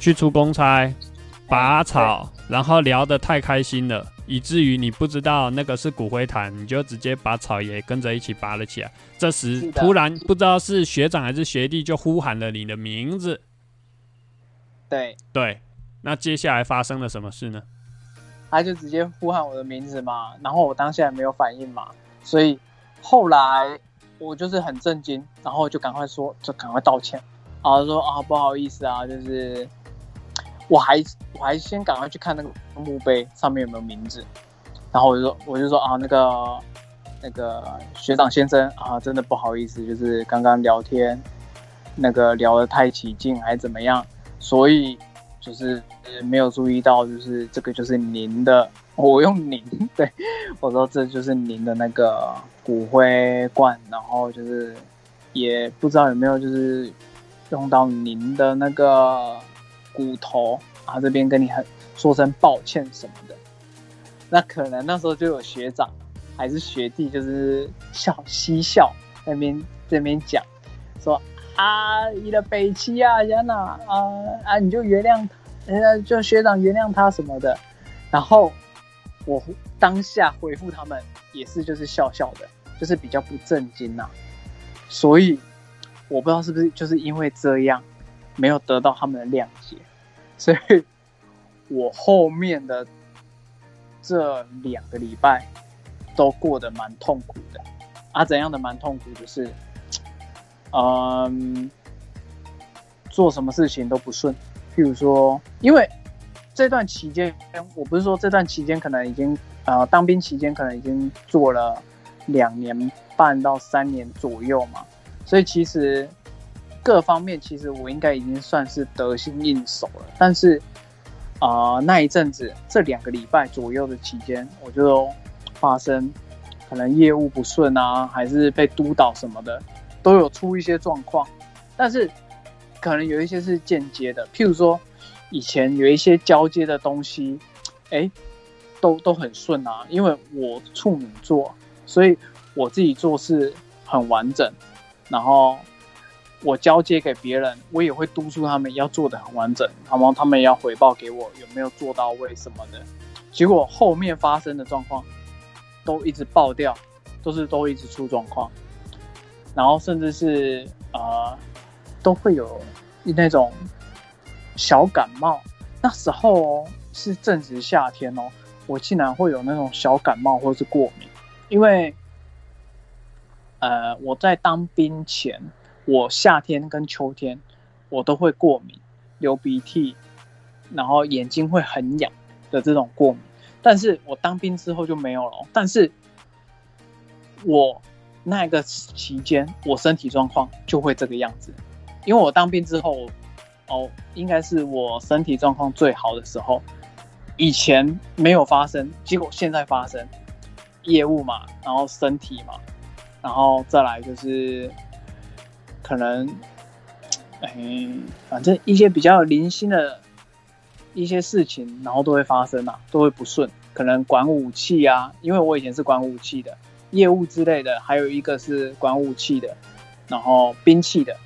去出公差，拔草，然后聊得太开心了，以至于你不知道那个是骨灰坛，你就直接把草也跟着一起拔了起来。这时突然不知道是学长还是学弟就呼喊了你的名字，对，对，那接下来发生了什么事呢？他就直接呼喊我的名字嘛，然后我当下没有反应嘛，所以后来我就是很震惊，然后就赶快说，就赶快道歉，然后说啊不好意思啊，就是我还我还先赶快去看那个墓碑上面有没有名字，然后我就说我就说啊那个那个学长先生啊，真的不好意思，就是刚刚聊天那个聊得太起劲还是怎么样，所以就是没有注意到，就是这个就是您的，我用您，对我说这就是您的那个骨灰罐，然后就是也不知道有没有就是用到您的那个骨头啊，这边跟你很说声抱歉什么的。那可能那时候就有学长还是学弟，就是笑嬉笑那边这边讲说啊，你的北齐啊，天哪啊啊，你就原谅他，呃，就学长原谅他什么的。然后我当下回复他们也是就是笑笑的，就是比较不震惊呐、所以我不知道是不是就是因为这样没有得到他们的谅解，所以我后面的这两个礼拜都过得蛮痛苦的。啊，怎样的蛮痛苦就是，嗯，做什么事情都不顺。譬如说，因为这段期间，我不是说这段期间可能已经呃当兵期间可能已经做了两年半到三年左右嘛，所以其实各方面其实我应该已经算是得心应手了。但是啊、那一阵子这两个礼拜左右的期间，我就发生可能业务不顺啊，还是被督导什么的，都有出一些状况。但是可能有一些是间接的，譬如说以前有一些交接的东西，哎，都都很顺啊，因为我处女座，所以我自己做事很完整，然后我交接给别人，我也会督促他们要做的很完整，然后他们也要回报给我有没有做到位什么的。结果后面发生的状况都一直爆掉，都是都一直出状况，然后甚至是呃都会有那种小感冒。那时候哦是正值夏天哦，我竟然会有那种小感冒或是过敏，因为呃我在当兵前，我夏天跟秋天我都会过敏，流鼻涕，然后眼睛会很痒的这种过敏。但是我当兵之后就没有了哦。但是我那个期间，我身体状况就会这个样子，因为我当兵之后，哦，应该是我身体状况最好的时候，以前没有发生，结果现在发生，业务嘛，然后身体嘛，然后再来就是可能，哎，反正一些比较零星的一些事情，然后都会发生啊，都会不顺，可能管武器啊，因为我以前是管武器的，业务之类的，还有一个是管武器的，然后兵器的，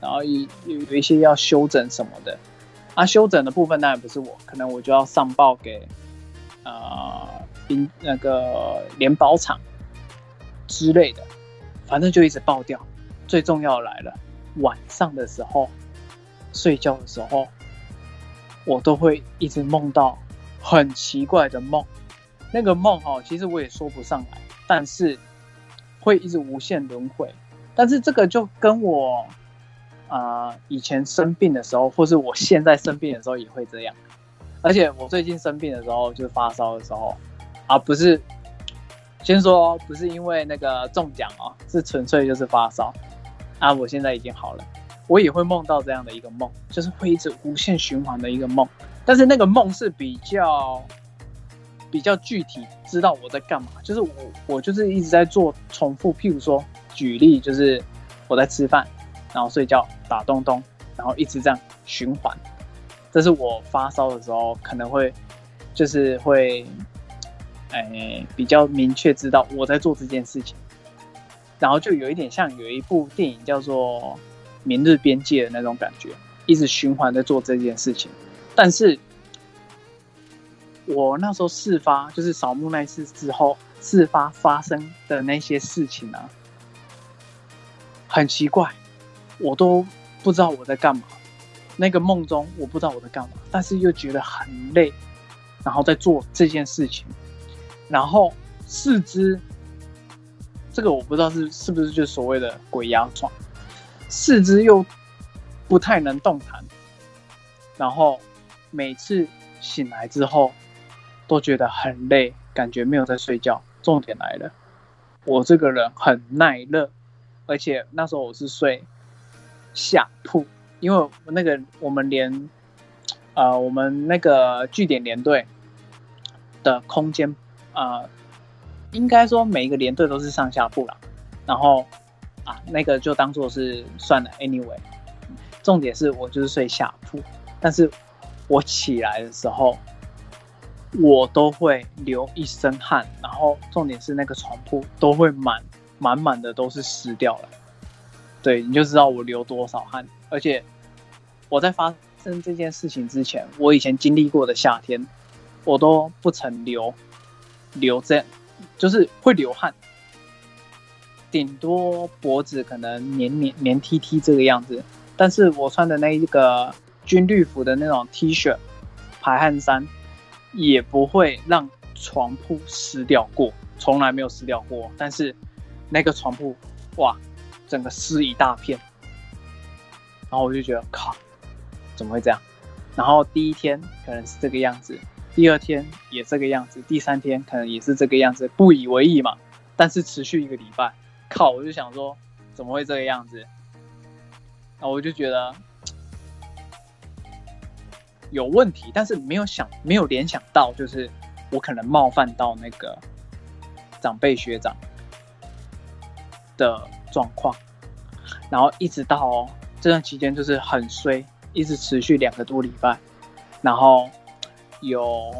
然后有有一些要修整什么的，啊，修整的部分当然不是我，可能我就要上报给呃兵那个联保厂之类的，反正就一直爆掉。最重要来了，晚上的时候睡觉的时候，我都会一直梦到很奇怪的梦。那个梦哦，其实我也说不上来，但是会一直无限轮回。但是这个就跟我啊以前生病的时候，或是我现在生病的时候也会这样。而且我最近生病的时候，就是发烧的时候，啊不是，先说不是因为那个中奖哦，是纯粹就是发烧。啊，我现在已经好了，我也会梦到这样的一个梦，就是会一直无限循环的一个梦。但是那个梦是比较比较具体，知道我在干嘛，就是我我就是一直在做重复。譬如说，举例就是我在吃饭，然后睡觉，打东东，然后一直这样循环。这是我发烧的时候可能会就是会哎比较明确知道我在做这件事情。然后就有一点像有一部电影叫做《明日边界》的那种感觉，一直循环的做这件事情。但是，我那时候事发就是扫墓那次之后，事发发生的那些事情呢，很奇怪，我都不知道我在干嘛。那个梦中我不知道我在干嘛，但是又觉得很累，然后在做这件事情，然后四肢。这个我不知道是是不是就所谓的鬼压床，四肢又不太能动弹，然后每次醒来之后都觉得很累，感觉没有在睡觉。重点来了，我这个人很耐热，而且那时候我是睡下铺，因为那个我们连呃我们那个据点连队的空间啊。应该说每一个连队都是上下铺啦，然后啊那个就当做是算了，anyway，重点是我就是睡下铺，但是我起来的时候，我都会流一身汗，然后重点是那个床铺都会满满满的都是湿掉了，对，你就知道我流多少汗，而且我在发生这件事情之前，我以前经历过的夏天，我都不曾流流这。就是会流汗，顶多脖子可能黏黏黏 T T 这个样子，但是我穿的那一个军绿服的那种 T 恤排汗衫，也不会让床铺湿掉过，从来没有湿掉过。但是那个床铺，哇，整个湿一大片，然后我就觉得靠，怎么会这样？然后第一天可能是这个样子。第二天也这个样子，第三天可能也是这个样子，不以为意嘛。但是持续一个礼拜，靠，我就想说，怎么会这个样子？那我就觉得有问题，但是没有想，没有联想到，就是我可能冒犯到那个长辈学长的状况。然后一直到这段期间，就是很衰，一直持续两个多礼拜，然后。有，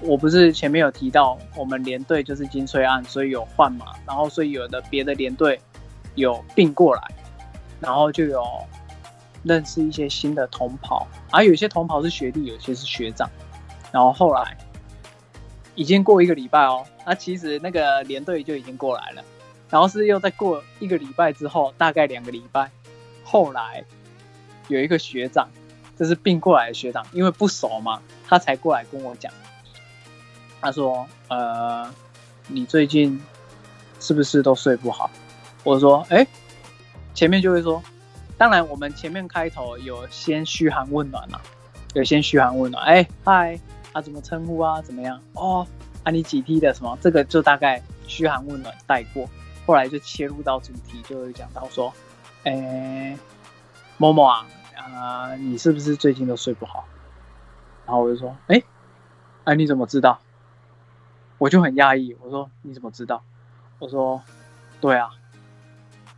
我不是前面有提到，我们连队就是金翠案，所以有换嘛，然后所以有的别的连队有并过来，然后就有认识一些新的同袍，而有些同袍是学弟，有些是学长，然后后来已经过一个礼拜哦，那其实那个连队就已经过来了，然后是又再过一个礼拜之后，大概两个礼拜，后来有一个学长。这是并过来的学长，因为不熟嘛，他才过来跟我讲。他说：“呃，你最近是不是都睡不好？”我说：“哎，前面就会说，当然我们前面开头有先嘘寒问暖嘛，有先嘘寒问暖。哎，嗨，啊怎么称呼啊？怎么样？哦，啊你几 T 的什么？这个就大概嘘寒问暖带过，后来就切入到主题，就会讲到说，哎，某某啊。”啊，你是不是最近都睡不好？然后我就说，哎，哎，你怎么知道？我就很讶异，我说你怎么知道？我说，对啊，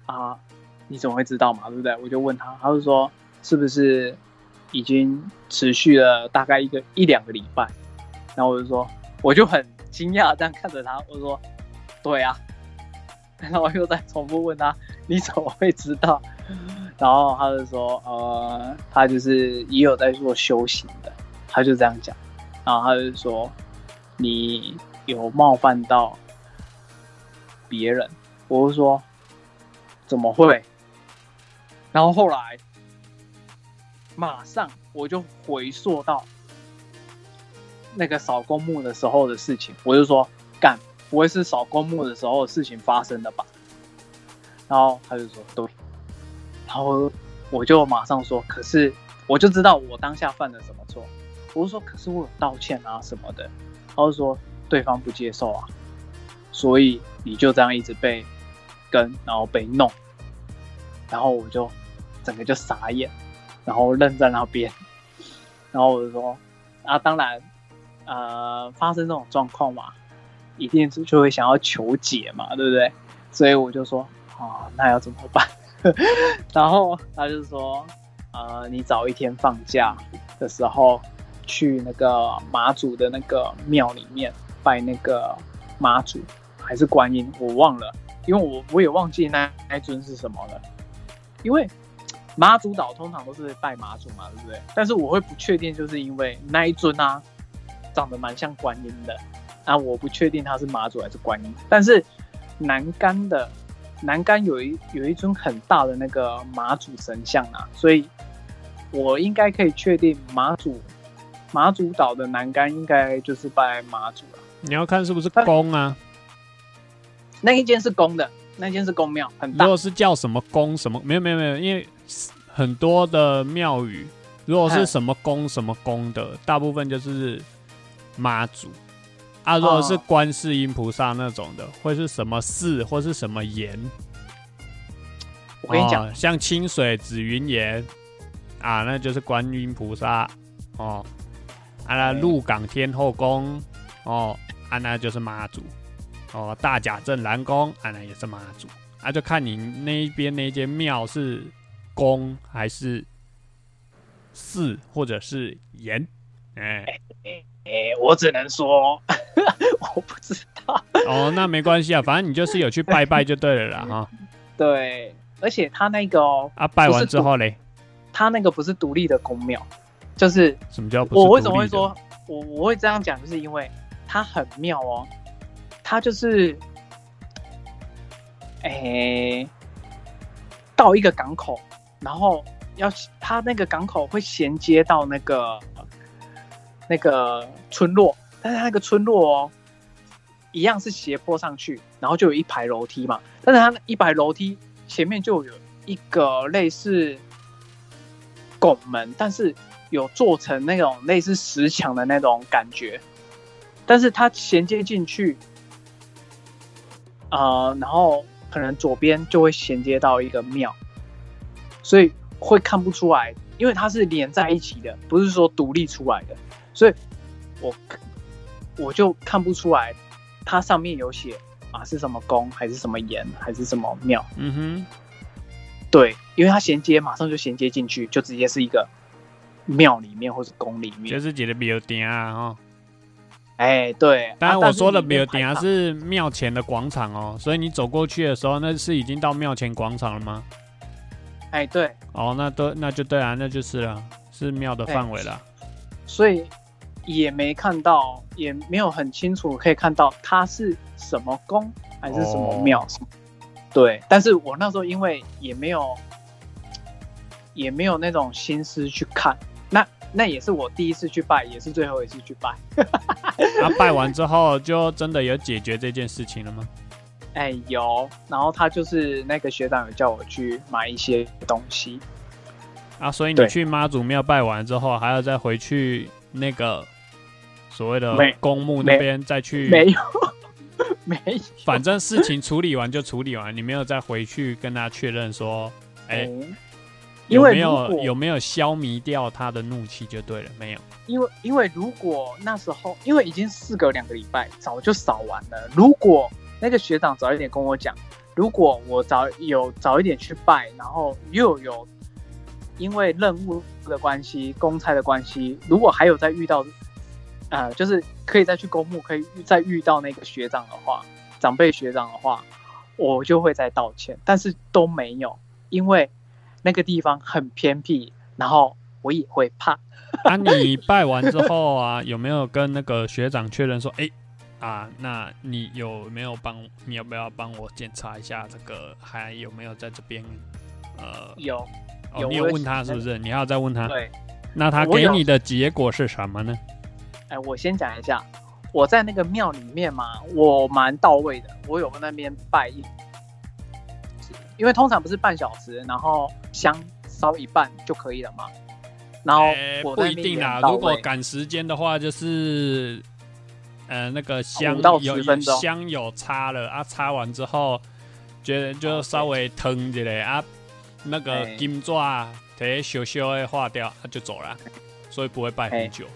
啊，你怎么会知道嘛？对不对？我就问他，他就说，是不是已经持续了大概一个一两个礼拜？然后我就说，我就很惊讶这样看着他，我说，对啊。然后我又再重复问他，你怎么会知道？然后他就说，呃，他就是也有在做修行的，他就这样讲，然后他就说，你有冒犯到别人，我就说，怎么会？然后后来，马上我就回溯到那个扫公墓的时候的事情，我就说，干，不会是扫公墓的时候的事情发生的吧？然后他就说，对。然后我就马上说，可是我就知道我当下犯了什么错。我就说，可是我有道歉啊什么的。他就说，对方不接受啊，所以你就这样一直被跟，然后被弄。然后我就整个就傻眼，然后愣在那边。然后我就说，啊，当然，呃，发生这种状况嘛，一定是就会想要求解嘛，对不对？所以我就说，啊，那要怎么办？然后他就说，呃，你早一天放假的时候，去那个妈祖的那个庙里面拜那个妈祖还是观音，我忘了，因为我我也忘记那那尊是什么了。因为妈祖岛通常都是拜马祖嘛，对不对？但是我会不确定，就是因为那一尊啊，长得蛮像观音的啊，我不确定他是马祖还是观音。但是南竿的。南竿有一有一尊很大的那个马祖神像啊，所以我应该可以确定马祖马祖岛的南竿应该就是拜马祖了。你要看是不是宫啊？那一间是宫的，那间是宫庙，很大。如果是叫什么宫什么，没有没有没有，因为很多的庙宇，如果是什么宫什么宫的，大部分就是妈祖。啊，如果是观世音菩萨那种的，会是什么寺或是什么岩？我跟你讲，像清水紫云岩啊，那就是观音菩萨哦。啊，那鹿港天后宫哦，啊，那就是妈祖哦。大甲镇南宫啊，那也是妈祖。啊，就看你那边那间庙是宫还是四，或者是岩，哎。哎，我只能说，我不知道。哦，那没关系啊，反正你就是有去拜拜就对了啦，哈。对，而且他那个哦，啊，拜完之后嘞，他那个不是独立的宫庙，就是什么叫？我为什么会说我我会这样讲，就是因为它很妙哦，它就是，哎，到一个港口，然后要它那个港口会衔接到那个。那个村落，但是它那个村落哦，一样是斜坡上去，然后就有一排楼梯嘛。但是它一排楼梯前面就有一个类似拱门，但是有做成那种类似石墙的那种感觉。但是它衔接进去，呃，然后可能左边就会衔接到一个庙，所以会看不出来，因为它是连在一起的，不是说独立出来的。所以，我我就看不出来，它上面有写啊是什么宫，还是什么岩，还是什么庙？嗯哼，对，因为它衔接马上就衔接进去，就直接是一个庙里面或者宫里面。就是几个庙顶啊，哈。哎，对。当然我说的庙顶啊是庙前的广场哦，所以你走过去的时候，那是已经到庙前广场了吗？哎，对。哦，那都那就对啊，那就是了，是庙的范围了。所以。也没看到，也没有很清楚可以看到它是什么宫还是什么庙，对。但是我那时候因为也没有，也没有那种心思去看，那那也是我第一次去拜，也是最后一次去拜。那 拜完之后就真的有解决这件事情了吗？哎，有。然后他就是那个学长有叫我去买一些东西啊，所以你去妈祖庙拜完之后，还要再回去那个。所谓的公墓那边再去没有，没有，反正事情处理完就处理完，你没有再回去跟他确认说，哎，有没有有没有消弭掉他的怒气就对了，没有。因为因为如果那时候因为已经事隔两个礼拜，早就扫完了。如果那个学长早一点跟我讲，如果我早有早一点去拜，然后又有因为任务的关系、公差的关系，如果还有再遇到。啊，就是可以再去公墓，可以再遇到那个学长的话，长辈学长的话，我就会再道歉。但是都没有，因为那个地方很偏僻，然后我也会怕。啊，你拜完之后啊，有没有跟那个学长确认说，哎、啊，那你有没有帮？你要不要帮我检查一下这个还有没有在这边？呃，有，哦，有你有问他是不是？你还要再问他？对，那他给你的结果是什么呢？哎，我先讲一下，我在那个庙里面嘛，我蛮到位的，我有那边拜一，因为通常不是半小时，然后香烧一半就可以了嘛。然后呃不一定啦，也很到位如果赶时间的话，就是呃那个香5到有10分钟香有擦了啊，擦完之后觉得就稍微疼一下啊，那个哎金爪得小小的化掉，他就走了，所以不会拜哎很久。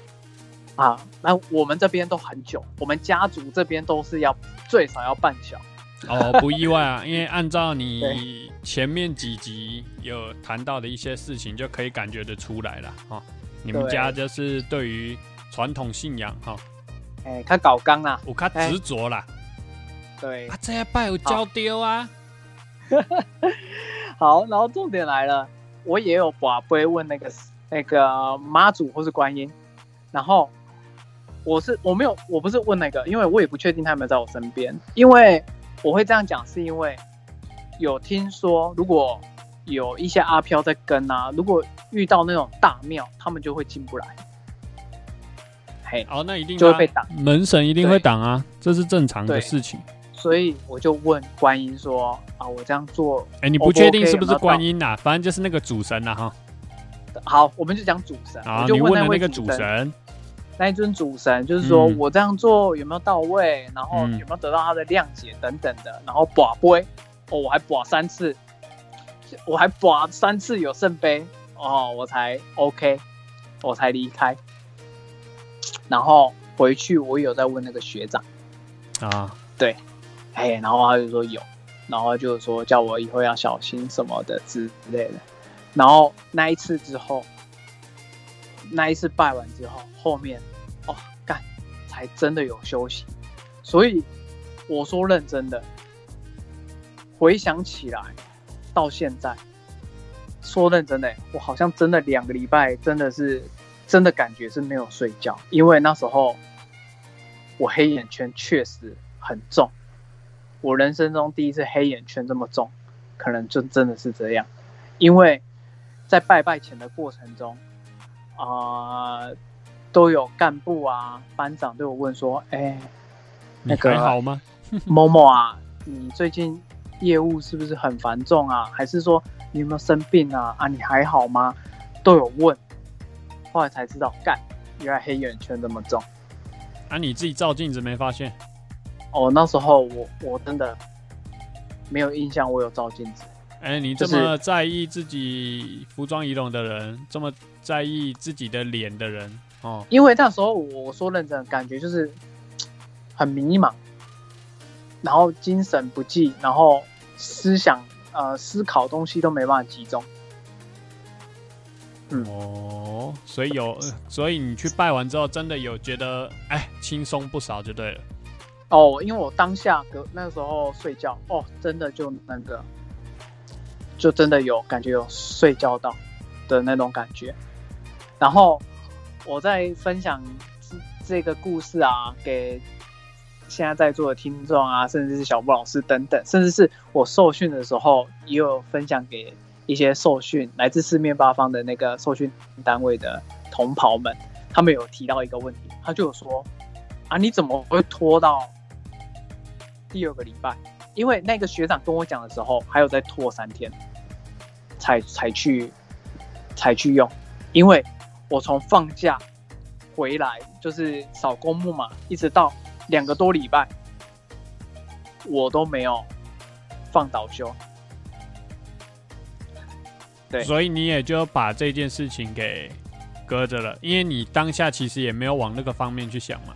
啊，那我们这边都很久，我们家族这边都是要最少要半小。哦，不意外啊，因为按照你 前面几集有谈到的一些事情，就可以感觉得出来了哈、哦。你们家就是对于传统信仰哈，哎，看搞刚啦，有较哎执着啦。对啊，，这一拜有交丢啊。好，然后重点来了，我也有把杯问那个那个妈祖或是观音，然后我是我没有我不是问那个，因为我也不确定他有没有在我身边，因为我会这样讲，是因为有听说如果有一些阿飘在跟啊，如果遇到那种大庙，他们就会进不来，嘿，哦，那一定啊就会被挡。门神一定会挡啊，这是正常的事情。所以我就问观音说啊，我这样做哎，你不不确定是不是观音呐？反正就是那个主神呐哈。好，我们就讲主神，啊，你问的那个主神，那一尊主神，就是说嗯。我这样做有没有到位，然后嗯。有没有得到他的谅解等等的，然后把杯，哦，我还把三次，我还把三次有圣杯，哦，我才 OK，我才离开，然后回去我有在问那个学长，啊，对哎，然后他就说有，然后就说叫我以后要小心什么的之类的。然后那一次之后，那一次拜完之后，后面哦干才真的有休息。所以我说认真的，回想起来到现在，说认真的，我好像真的两个礼拜真的是真的感觉是没有睡觉，因为那时候我黑眼圈确实很重。我人生中第一次黑眼圈这么重，可能就真的是这样，因为在拜拜前的过程中，啊、都有干部啊、班长对我问说：“哎、你那个还好吗？某某啊，你最近业务是不是很繁重啊？还是说你有没有生病啊？啊，你还好吗？”都有问，后来才知道，干，原来黑眼圈这么重。啊，你自己照镜子没发现？哦，那时候我我真的没有印象，我有照镜子。哎、你这么在意自己服装仪容的人，这么在意自己的脸的人，哦，因为那时候我说认真，感觉就是很迷茫，然后精神不济，然后思想呃思考东西都没办法集中。嗯哦，所以有，呃所以你去拜完之后，真的有觉得，哎，轻松不少就对了。哦，因为我当下隔那时候睡觉，哦，真的就那个，就真的有感觉有睡觉到的那种感觉。然后我在分享这这个故事啊，给现在在座的听众啊，甚至是小布老师等等，甚至是我受训的时候，也有分享给一些受训来自四面八方的那个受训单位的同袍们，他们有提到一个问题，他就有说啊，你怎么会拖到第二个礼拜？因为那个学长跟我讲的时候，还有再拖三天，才才去才去用，因为我从放假回来就是扫公墓嘛，一直到两个多礼拜，我都没有放倒休。对所以你也就把这件事情给搁着了，因为你当下其实也没有往那个方面去想嘛，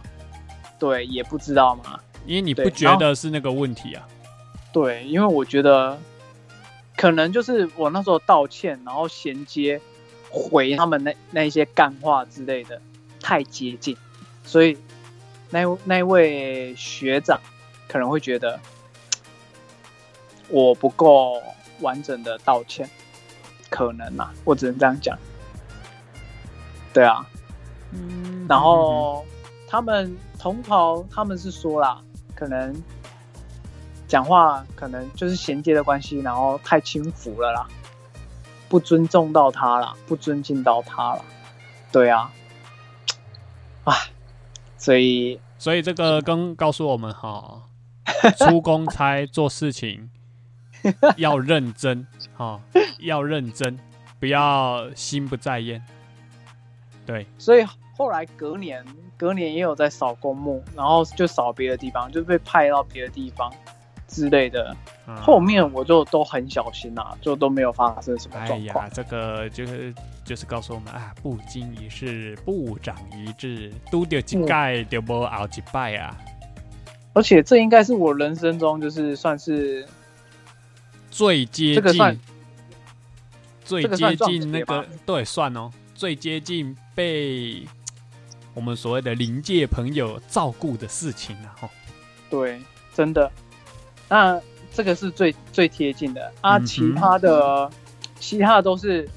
对，也不知道嘛。因为你不觉得是那个问题啊。对，因为我觉得可能就是我那时候道歉，然后衔接回他们那那一些干话之类的太接近，所以那那位学长可能会觉得我不够完整的道歉。可能啊，我只能这样讲。对啊，嗯，然后他们同袍他们是说啦，可能讲话可能就是衔接的关系，然后太轻浮了啦，不尊重到他啦，不尊敬到他了。对啊，啊，所以所以这个跟告诉我们哈，出公差做事情 要认真哈，要认真，不要心不在焉。对，所以后来隔年隔年也有在扫公墓，然后就扫别的地方，就被派到别的地方之类的。嗯后面我就都很小心啦、就都没有发生什么哎状况。呀，这个就是就是告诉我们啊，不经一事不长一智，都掉一盖就无熬一拜啊。而且这应该是我人生中就是算是最接近这个算，最接近那个对算哦，最接近被我们所谓的临界朋友照顾的事情啊。吼，对，真的。那这个是最最贴近的啊，嗯其他的其他的都是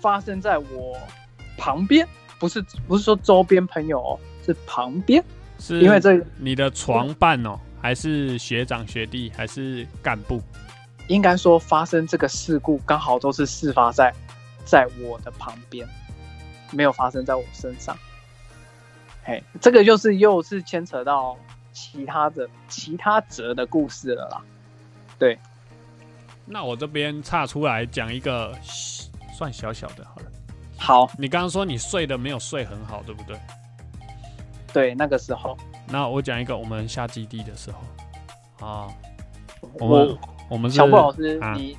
发生在我旁边，不是不是说周边朋友哦，是旁边，是因为这你的床伴哦，还是学长学弟，还是干部？应该说发生这个事故刚好都是事发在在我的旁边，没有发生在我身上。嘿，这个就是又是牵扯到其他的其他则的故事了啦。对那我这边岔出来讲一个算小小的好了。好，你刚刚说你睡的没有睡很好，对不对？对，那个时候那我讲一个我们下基地的时候啊，我我们我们是小布老师，啊。你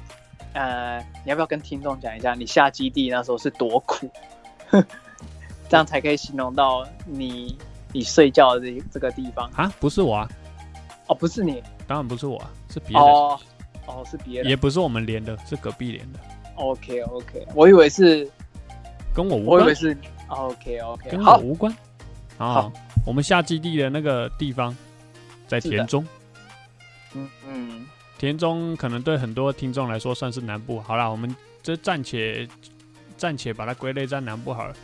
呃，你要不要跟听众讲一下你下基地那时候是多苦？这样才可以形容到你你睡觉的这这个地方。啊，不是我啊，哦，不是你。当然不是我啊，是别人，哦哦，是别人。也不是我们连的，是隔壁连的，OK OK，我以为是，跟我无关。我以为，是 OK OK，跟我好，无关。啊好，我们下基地的那个地方在田中，嗯嗯，田中可能对很多听众来说算是南部。好了，我们这暂且暂且把它归类在南部好了。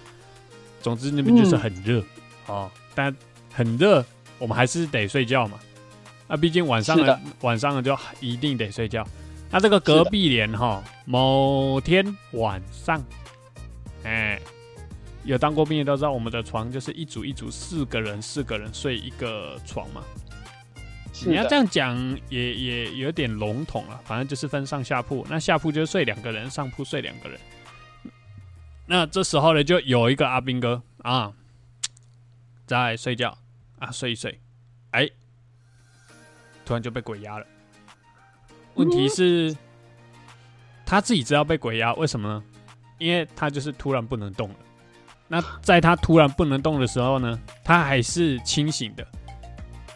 总之那边就是嗯很热、哦，但很热，我们还是得睡觉嘛。啊，毕竟晚上了晚上了就一定得睡觉。那这个隔壁连哈，某天晚上，哎、有当过兵的都知道，我们的床就是一组一组，四个人四个人睡一个床嘛。你要这样讲也也有点笼统了，反正就是分上下铺。那下铺就睡两个人，上铺睡两个人。那这时候呢，就有一个阿兵哥啊，在睡觉啊，睡一睡，哎，突然就被鬼压了。问题是，他自己知道被鬼压，为什么呢？因为他就是突然不能动了。那在他突然不能动的时候呢，他还是清醒的。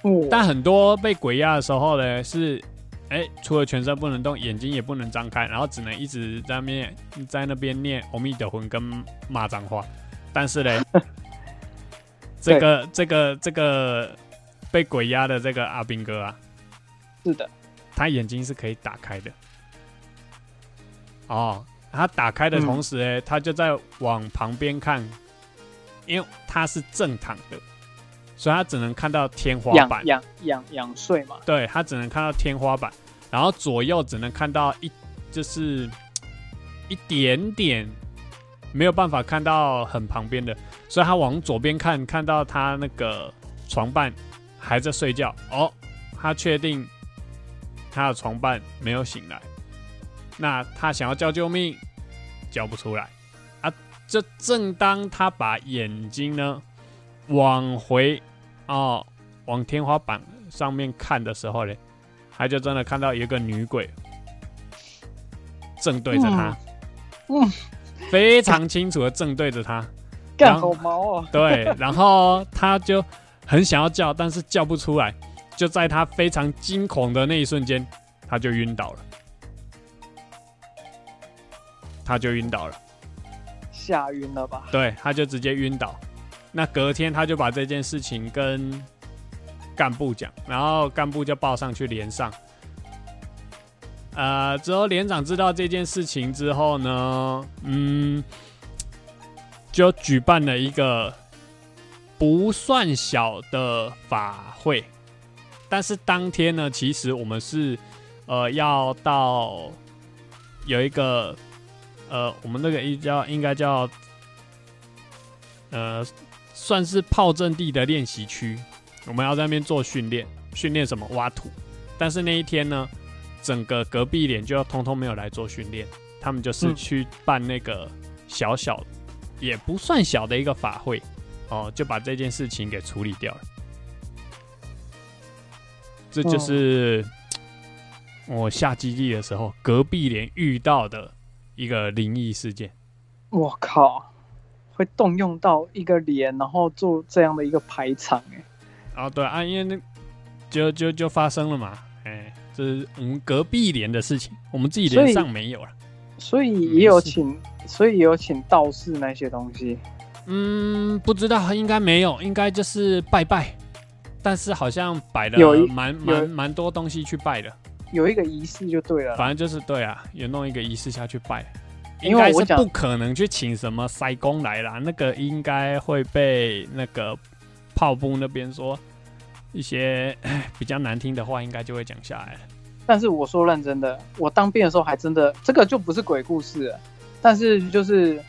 哦。但很多被鬼压的时候呢，是哎、除了全身不能动，眼睛也不能张开，然后只能一直在面在那边念阿弥陀魂跟骂脏话。但是呢，这个这个这个被鬼压的这个阿兵哥啊，是的，他眼睛是可以打开的。哦，他打开的同时呢，他就在往旁边看，因为他是正躺的，所以他只能看到天花板仰。仰仰仰睡嘛，对他只能看到天花板，然后左右只能看到一就是一点点，没有办法看到很旁边的，所以他往左边看，看到他那个床伴还在睡觉哦，他确定他的床伴没有醒来，那他想要叫救命，叫不出来啊！这正当他把眼睛呢往回哦往天花板上面看的时候呢，他就真的看到一个女鬼正对着他，嗯嗯非常清楚的正对着他。干好毛哦，对，然后他就很想要叫，但是叫不出来。就在他非常惊恐的那一瞬间，他就晕倒了。他就晕倒了，吓晕了吧？对，他就直接晕倒。那隔天他就把这件事情跟干部讲，然后干部就报上去连上。呃，之后连长知道这件事情之后呢，嗯，就举办了一个不算小的法会。但是当天呢，其实我们是呃要到有一个呃，我们那个一叫应该叫呃，算是炮阵地的练习区，我们要在那边做训练，训练什么？挖土。但是那一天呢，整个隔壁连就通通没有来做训练，他们就是嗯。去办那个小小也不算小的一个法会。哦，就把这件事情给处理掉了。这就是我下基地的时候，隔壁连遇到的一个灵异事件。我靠，会动用到一个连，然后做这样的一个排场，哎，啊，对啊，因为那就就就发生了嘛，哎，这是我们隔壁连的事情，我们自己连上没有了。所以也有请，所以也有请道士那些东西。嗯，不知道，应该没有，应该就是拜拜，但是好像摆了有一蛮有蛮蛮多东西去拜的，有一个仪式就对了，反正就是对啊，有弄一个仪式下去拜。因应为我讲该是不可能去请什么塞工来啦，那个应该会被那个炮部那边说一些 比较难听的话，应该就会讲下来了。但是我说认真的，我当兵的时候还真的，这个就不是鬼故事了，但是就是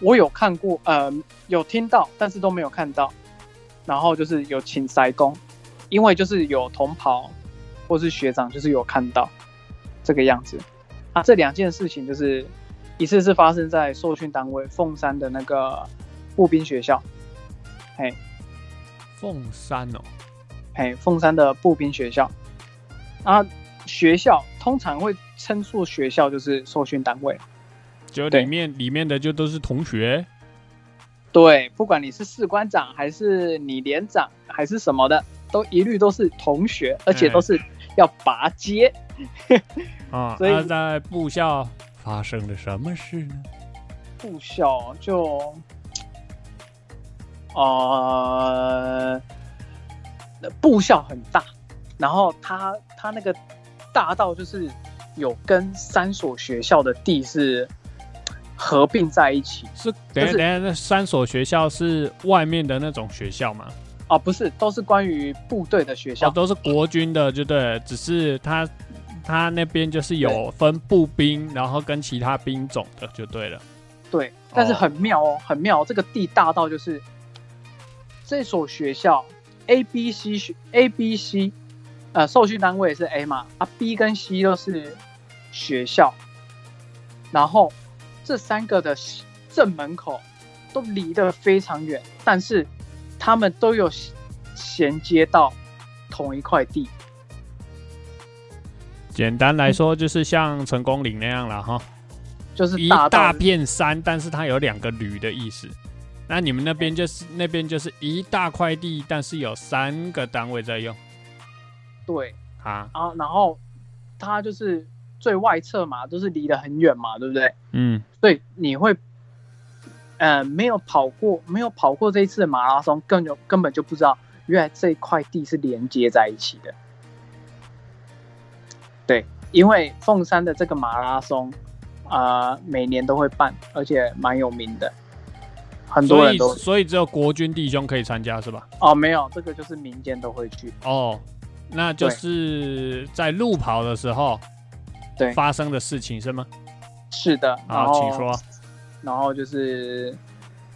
我有看过，呃，有听到，但是都没有看到。然后就是有请塞工，因为就是有同袍或是学长，就是有看到这个样子啊。这两件事情就是一次是发生在受训单位凤山的那个步兵学校，嘿，凤山哦，嘿，凤山的步兵学校啊，学校通常会称作学校就是受训单位。就对里面里面的就都是同学，对，不管你是士官长还是你连长还是什么的，都一律都是同学，而且都是要拔阶。啊。所以那在部校发生了什么事呢？部校就，呃，部校很大，然后它它那个大到就是有跟三所学校的地是合并在一起。是等一下是等一下，那三所学校是外面的那种学校吗？哦，不是，都是关于部队的学校。哦，都是国军的，就对了，只是他他那边就是有分步兵，然后跟其他兵种的，就对了。对，但是哦很妙哦，很妙。这个地大到就是这所学校 A、B、C 学 A、B、C，呃，受训单位是 A 嘛，啊 B 跟 C 都是学校，然后这三个的正门口都离得非常远，但是他们都有衔接到同一块地。简单来说，就是像成功岭那样了哈，就是一大片山，但是它有两个旅的意思。那你们那边就是那边就是一大块地，但是有三个单位在用对，啊。啊，然后它就是最外侧嘛，就是离得很远嘛，对不对？嗯，所以你会，呃，没有跑过，没有跑过这一次的马拉松，根本根本就不知道，原来这一块地是连接在一起的。对，因为凤山的这个马拉松，啊、每年都会办，而且蛮有名的，很多人都所以只有国军弟兄可以参加是吧？哦，没有，这个就是民间都会去。哦，那就是在路跑的时候对发生的事情是吗？是的，然好，后请说。然后就是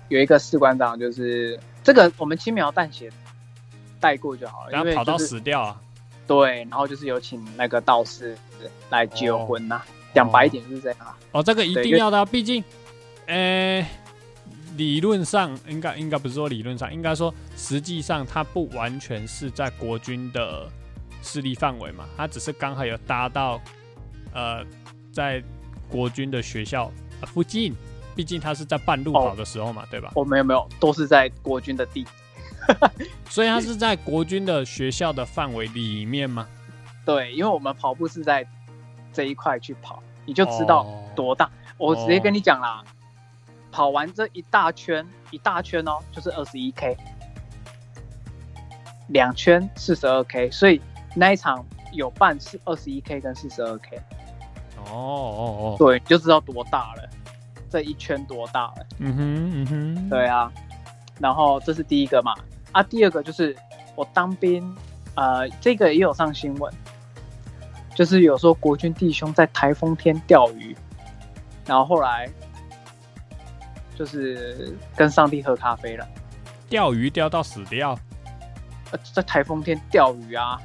有一个士官长，就是这个我们轻描淡写带过就好了，然后跑到死掉啊！对，然后就是有请那个道士来救哦婚呐、讲白一点是这样啊。哦，这个一定要的啊，毕竟，呃，理论上应该应该不是说理论上，应该说实际上它不完全是在国军的势力范围嘛，它只是刚好有搭到呃在国军的学校、呃附近，毕竟它是在半路跑的时候嘛，对吧？哦，没有没有，都是在国军的地。所以它是在国军的学校的范围里面吗？对，因为我们跑步是在这一块去跑，你就知道哦多大。我直接跟你讲啦，跑完这一大圈，一大圈哦，就是二十一 K，两圈四十二 K，所以那一场有半是二十一 K 跟四十二 K，哦哦哦，对，你就知道多大了，这一圈多大了。嗯哼嗯哼，对啊，然后这是第一个嘛，啊，第二个就是我当兵，呃，这个也有上新闻，就是有说国军弟兄在台风天钓鱼，然后后来就是跟上帝喝咖啡了，钓鱼钓到死掉。呃，在台风天钓鱼啊，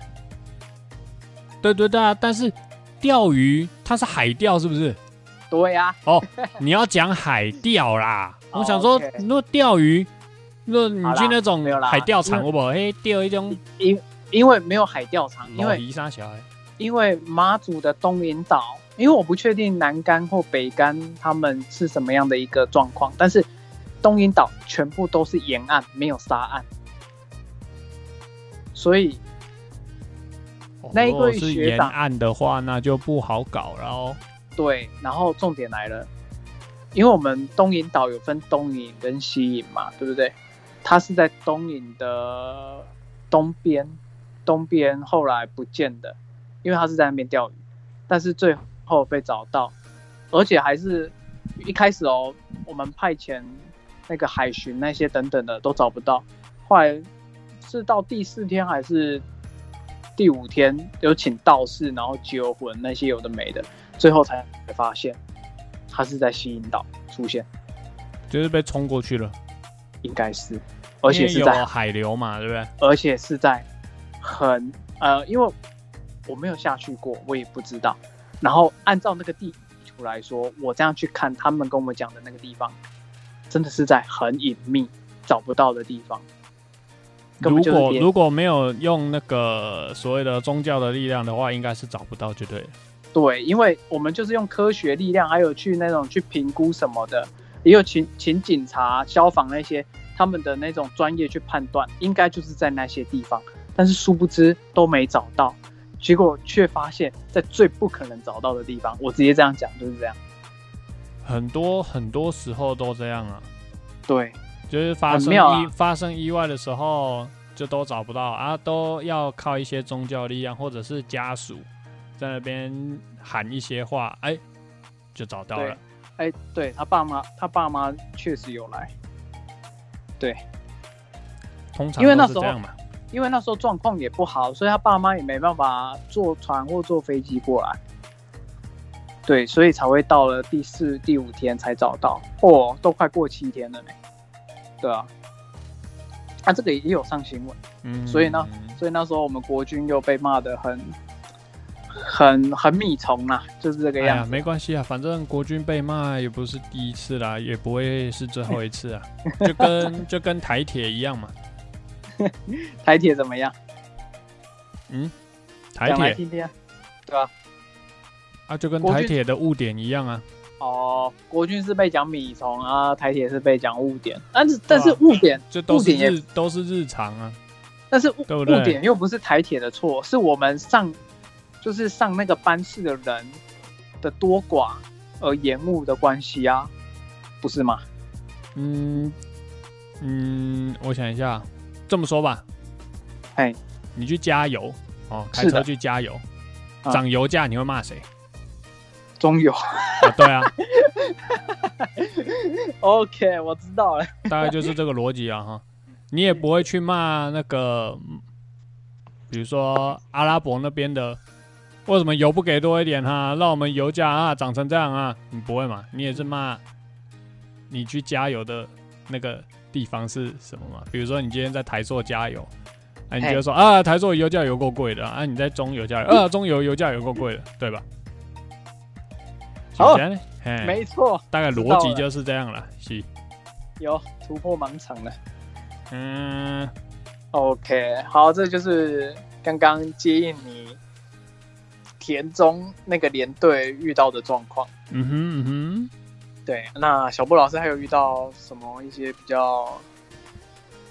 对对对啊，但是钓鱼它是海钓是不是？对呀、哦，你要讲海钓啦。哦我想说果钓鱼，那你去那种有啦海钓场，因好不好？嘿，钓一种因因为没有海钓场，因为小孩。因为马祖的东引岛，因为我不确定南竿或北竿他们是什么样的一个状况，但是东引岛全部都是沿岸，没有沙岸，所以那一哦如果是沿岸的话，那就不好搞了哦。对，然后重点来了，因为我们东引岛有分东引跟西引嘛，对不对？它是在东引的东边，东边后来不见的，因为他是在那边钓鱼，但是最后被找到，而且还是一开始哦，我们派遣那个海巡那些等等的都找不到，后来是到第四天还是第五天有请道士，然后揪魂那些有的没的，最后才发现他是在西引岛出现，就是被冲过去了，应该是，而且是在海流嘛，对不对？而且是在很呃，因为我没有下去过，我也不知道。然后按照那个地图来说，我这样去看他们跟我们讲的那个地方，真的是在很隐秘、找不到的地方。根如果如果没有用那个所谓的宗教的力量的话，应该是找不到就对了。对，因为我们就是用科学力量，还有去那种去评估什么的，也有请请警察、消防那些他们的那种专业去判断，应该就是在那些地方，但是殊不知都没找到，结果却发现，在最不可能找到的地方，我直接这样讲就是这样。很多很多时候都这样啊，对，就是发生意发生意外的时候就都找不到啊，都要靠一些宗教力量或者是家属在那边喊一些话，哎，就找到了。哎，对他爸妈，他爸妈确实有来，对通常因为那时候。因为那时候状况也不好，所以他爸妈也没办法坐船或坐飞机过来。对，所以才会到了第四、第五天才找到。哦，都快过七天了呢。对啊，啊，这个也有上新闻，嗯，所以呢所以那时候我们国军又被骂的很、很、很米虫啊，就是这个样子。没关系啊，反正国军被骂也不是第一次啦，也不会是最后一次啊，就跟就跟台铁一样嘛。台铁怎么样？嗯，台铁讲来听听啊。对啊，啊，就跟台铁的误点一样啊。哦，国军是被讲米虫啊，台铁是被讲误点，但是但是误点，就都是日都是日常啊。但是误误点又不是台铁的错，是我们上就是上那个班次的人的多寡而延误的关系啊，不是吗？嗯嗯，我想一下，这么说吧，哎，你去加油哦，开车去加油，啊涨油价你会骂谁？中油啊，对啊，，OK，我知道了。大概就是这个逻辑啊哈。你也不会去骂那个，比如说阿拉伯那边的，为什么油不给多一点哈、让我们油价啊涨成这样啊？你不会嘛？你也是骂你去加油的那个地方是什么嘛？比如说你今天在台塑加油，啊，你就会说啊，台塑油价有够贵的啊，你在中油加油，啊，中油油价有够贵的，对吧？好没错，大概逻辑就是这样了，是，有突破盲场了。嗯。OK，好，这就是刚刚接应你田中那个连队遇到的状况。嗯哼嗯哼，对，那小布老师还有遇到什么一些比较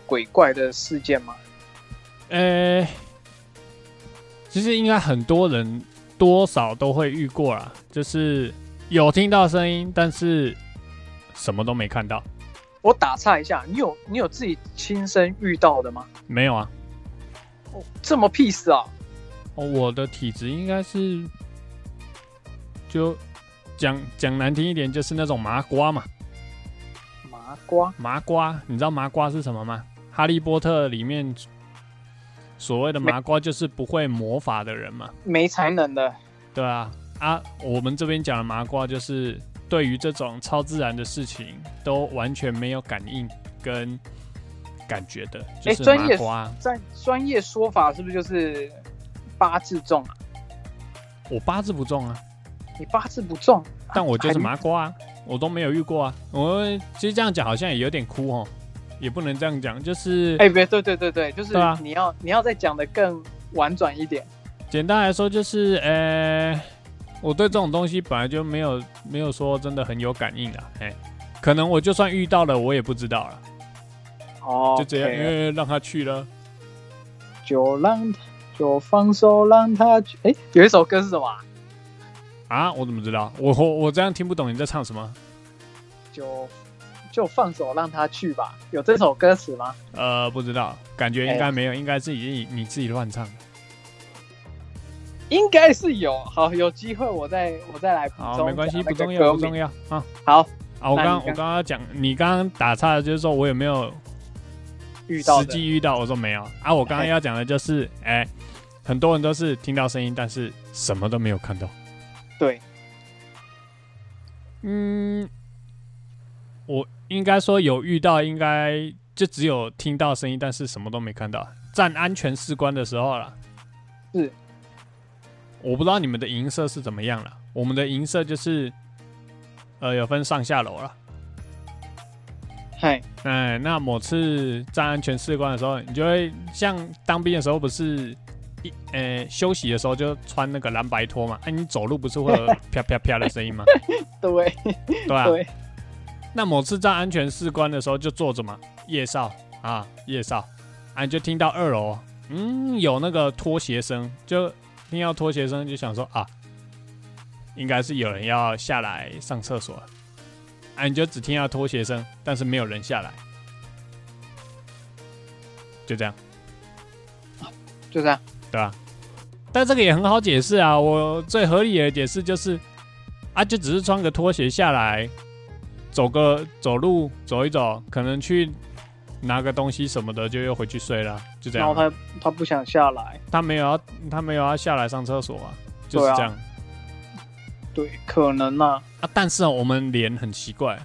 鬼怪的事件吗？呃、其实应该很多人多少都会遇过啦，就是有听到声音，但是什么都没看到。我打岔一下，你有你有自己亲身遇到的吗？没有啊，哦，这么 peace 啊？哦，我的体质应该是就讲讲难听一点，就是那种麻瓜嘛。麻瓜，麻瓜，你知道麻瓜是什么吗？哈利波特里面所谓的麻瓜就是不会魔法的人嘛。没才能的，对啊，啊，我们这边讲的麻瓜就是对于这种超自然的事情都完全没有感应跟感觉的，就是哎专业麻瓜。在专业说法是不是就是八字重啊？我八字不重啊，你八字不重，但我就是还麻瓜啊，我都没有遇过啊。我其实这样讲好像也有点哭哦，也不能这样讲，就是哎，别对对对对，就是你要你要再讲的更婉转一点。简单来说就是，呃，我对这种东西本来就没有没有说真的很有感应啊，哎，可能我就算遇到了，我也不知道了，哦，就这样，因为让他去了。就让他就放手让他去。哎，有一首歌是什么啊？啊，我怎么知道？我我我这样听不懂你在唱什么？就就放手让他去吧。有这首歌词吗？呃，不知道，感觉应该没有，应该是你你自己乱唱。应该是有。好，有机会我再我再来补好，充。没关系，不重要，不重要啊。好，啊，我刚我刚刚刚讲，你刚刚打岔的就是说我有没有遇到实际遇到？我说没有啊。我刚刚要讲的就是，哎、很多人都是听到声音，但是什么都没有看到。对，嗯，我应该说有遇到，应该就只有听到声音，但是什么都没看到。站安全士官的时候了，是，我不知道你们的银色是怎么样了。我们的银色就是，呃，有分上下楼了。嗨，哎，那某次站安全士官的时候，你就会像当兵的时候，不是一呃休息的时候就穿那个蓝白拖嘛？哎、你走路不是会有 啪啪啪的声音吗？对对那某次在安全士官的时候就坐着嘛，夜哨啊，夜哨，啊，你就听到二楼，嗯，有那个拖鞋声，就听到拖鞋声，就想说啊，应该是有人要下来上厕所了，啊，你就只听到拖鞋声，但是没有人下来，就这样，就这样。对吧、但这个也很好解释啊，我最合理的解释就是，啊，就只是穿个拖鞋下来，走个走路走一走，可能去拿个东西什么的，就又回去睡了，就这样。然后他他不想下来，他没有要他没有要下来上厕所啊，就是对啊这样。对，可能啊，啊但是、哦、我们脸很奇怪，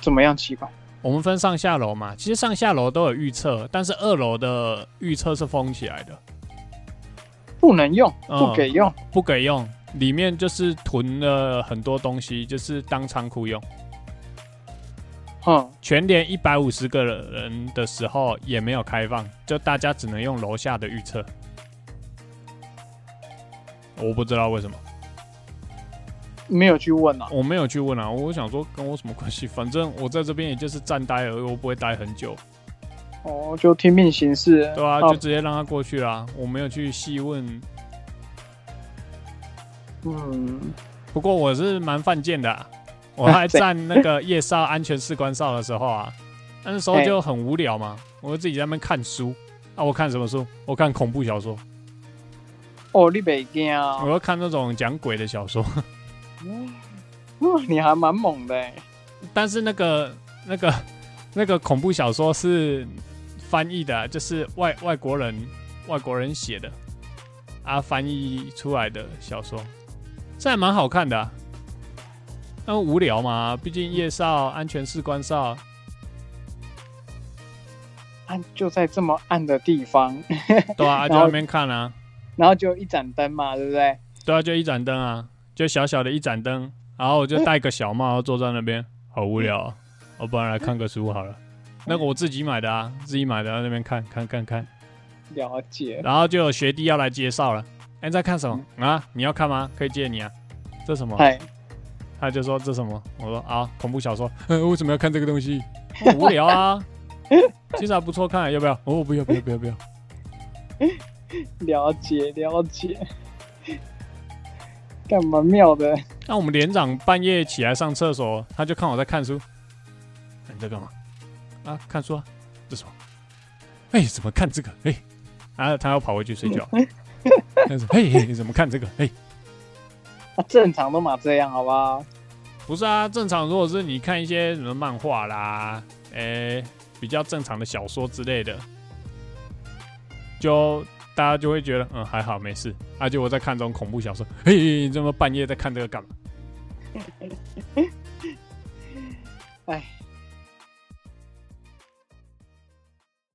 怎么样奇怪？我们分上下楼嘛，其实上下楼都有预测，但是二楼的预测是封起来的，不能用，嗯不给用。不给用，里面就是囤了很多东西，就是当仓库用。嗯，全连一百五十个人的时候也没有开放，就大家只能用楼下的预测。我不知道为什么，没有去问啊。我没有去问啊。我想说跟我什么关系？反正我在这边也就是站待而已，我不会待很久，哦，就听命行事。对啊，啊就直接让他过去啦。我没有去细问，嗯，不过我是蛮犯贱的啊、我还站那个夜哨安全士官哨的时候啊，那时候就很无聊嘛，我就自己在那边看书啊。我看什么书？我看恐怖小说。哦，你北惊啊我？要看那种讲鬼的小说，哦你还蛮猛的欸。但是那个那个 那个恐怖小说是翻译的啊、就是外外国人外国人写的啊，翻译出来的小说，这还蛮好看的、啊。那无聊嘛，毕竟夜少、安全士官少，暗就在这么暗的地方，对啊，就在然后那边看啊，然后就一盏灯嘛，对不对？对啊，就一盏灯啊，就小小的一盏灯，然后我就戴个小帽坐在那边，好无聊、啊。我不然来看个书好了。那个我自己买的啊，自己买的，在那边看看看看，了解。然后就有学弟要来介绍了。哎、你在看什么啊？你要看吗？可以借你啊。这什么？嗨，他就说这什么？我说啊，恐怖小说。呃 为什么要看这个东西？哦无聊啊。其实还不错看，要不要？哦，不要不要不要不要。了解了解。干嘛妙的？那我们连长半夜起来上厕所，他就看我在看书。哎你在干嘛？啊，看书啊？这什么？哎、怎么看这个？哎、然后他要跑回去睡觉。但是：“嘿，嘿你怎么看这个？哎、正常都嘛这样，好不好？不是啊，正常如果是你看一些什么漫画啦，诶、比较正常的小说之类的，就大家就会觉得嗯还好没事。而且我在看这种恐怖小说，嘿，你这么半夜在看这个干嘛？哎，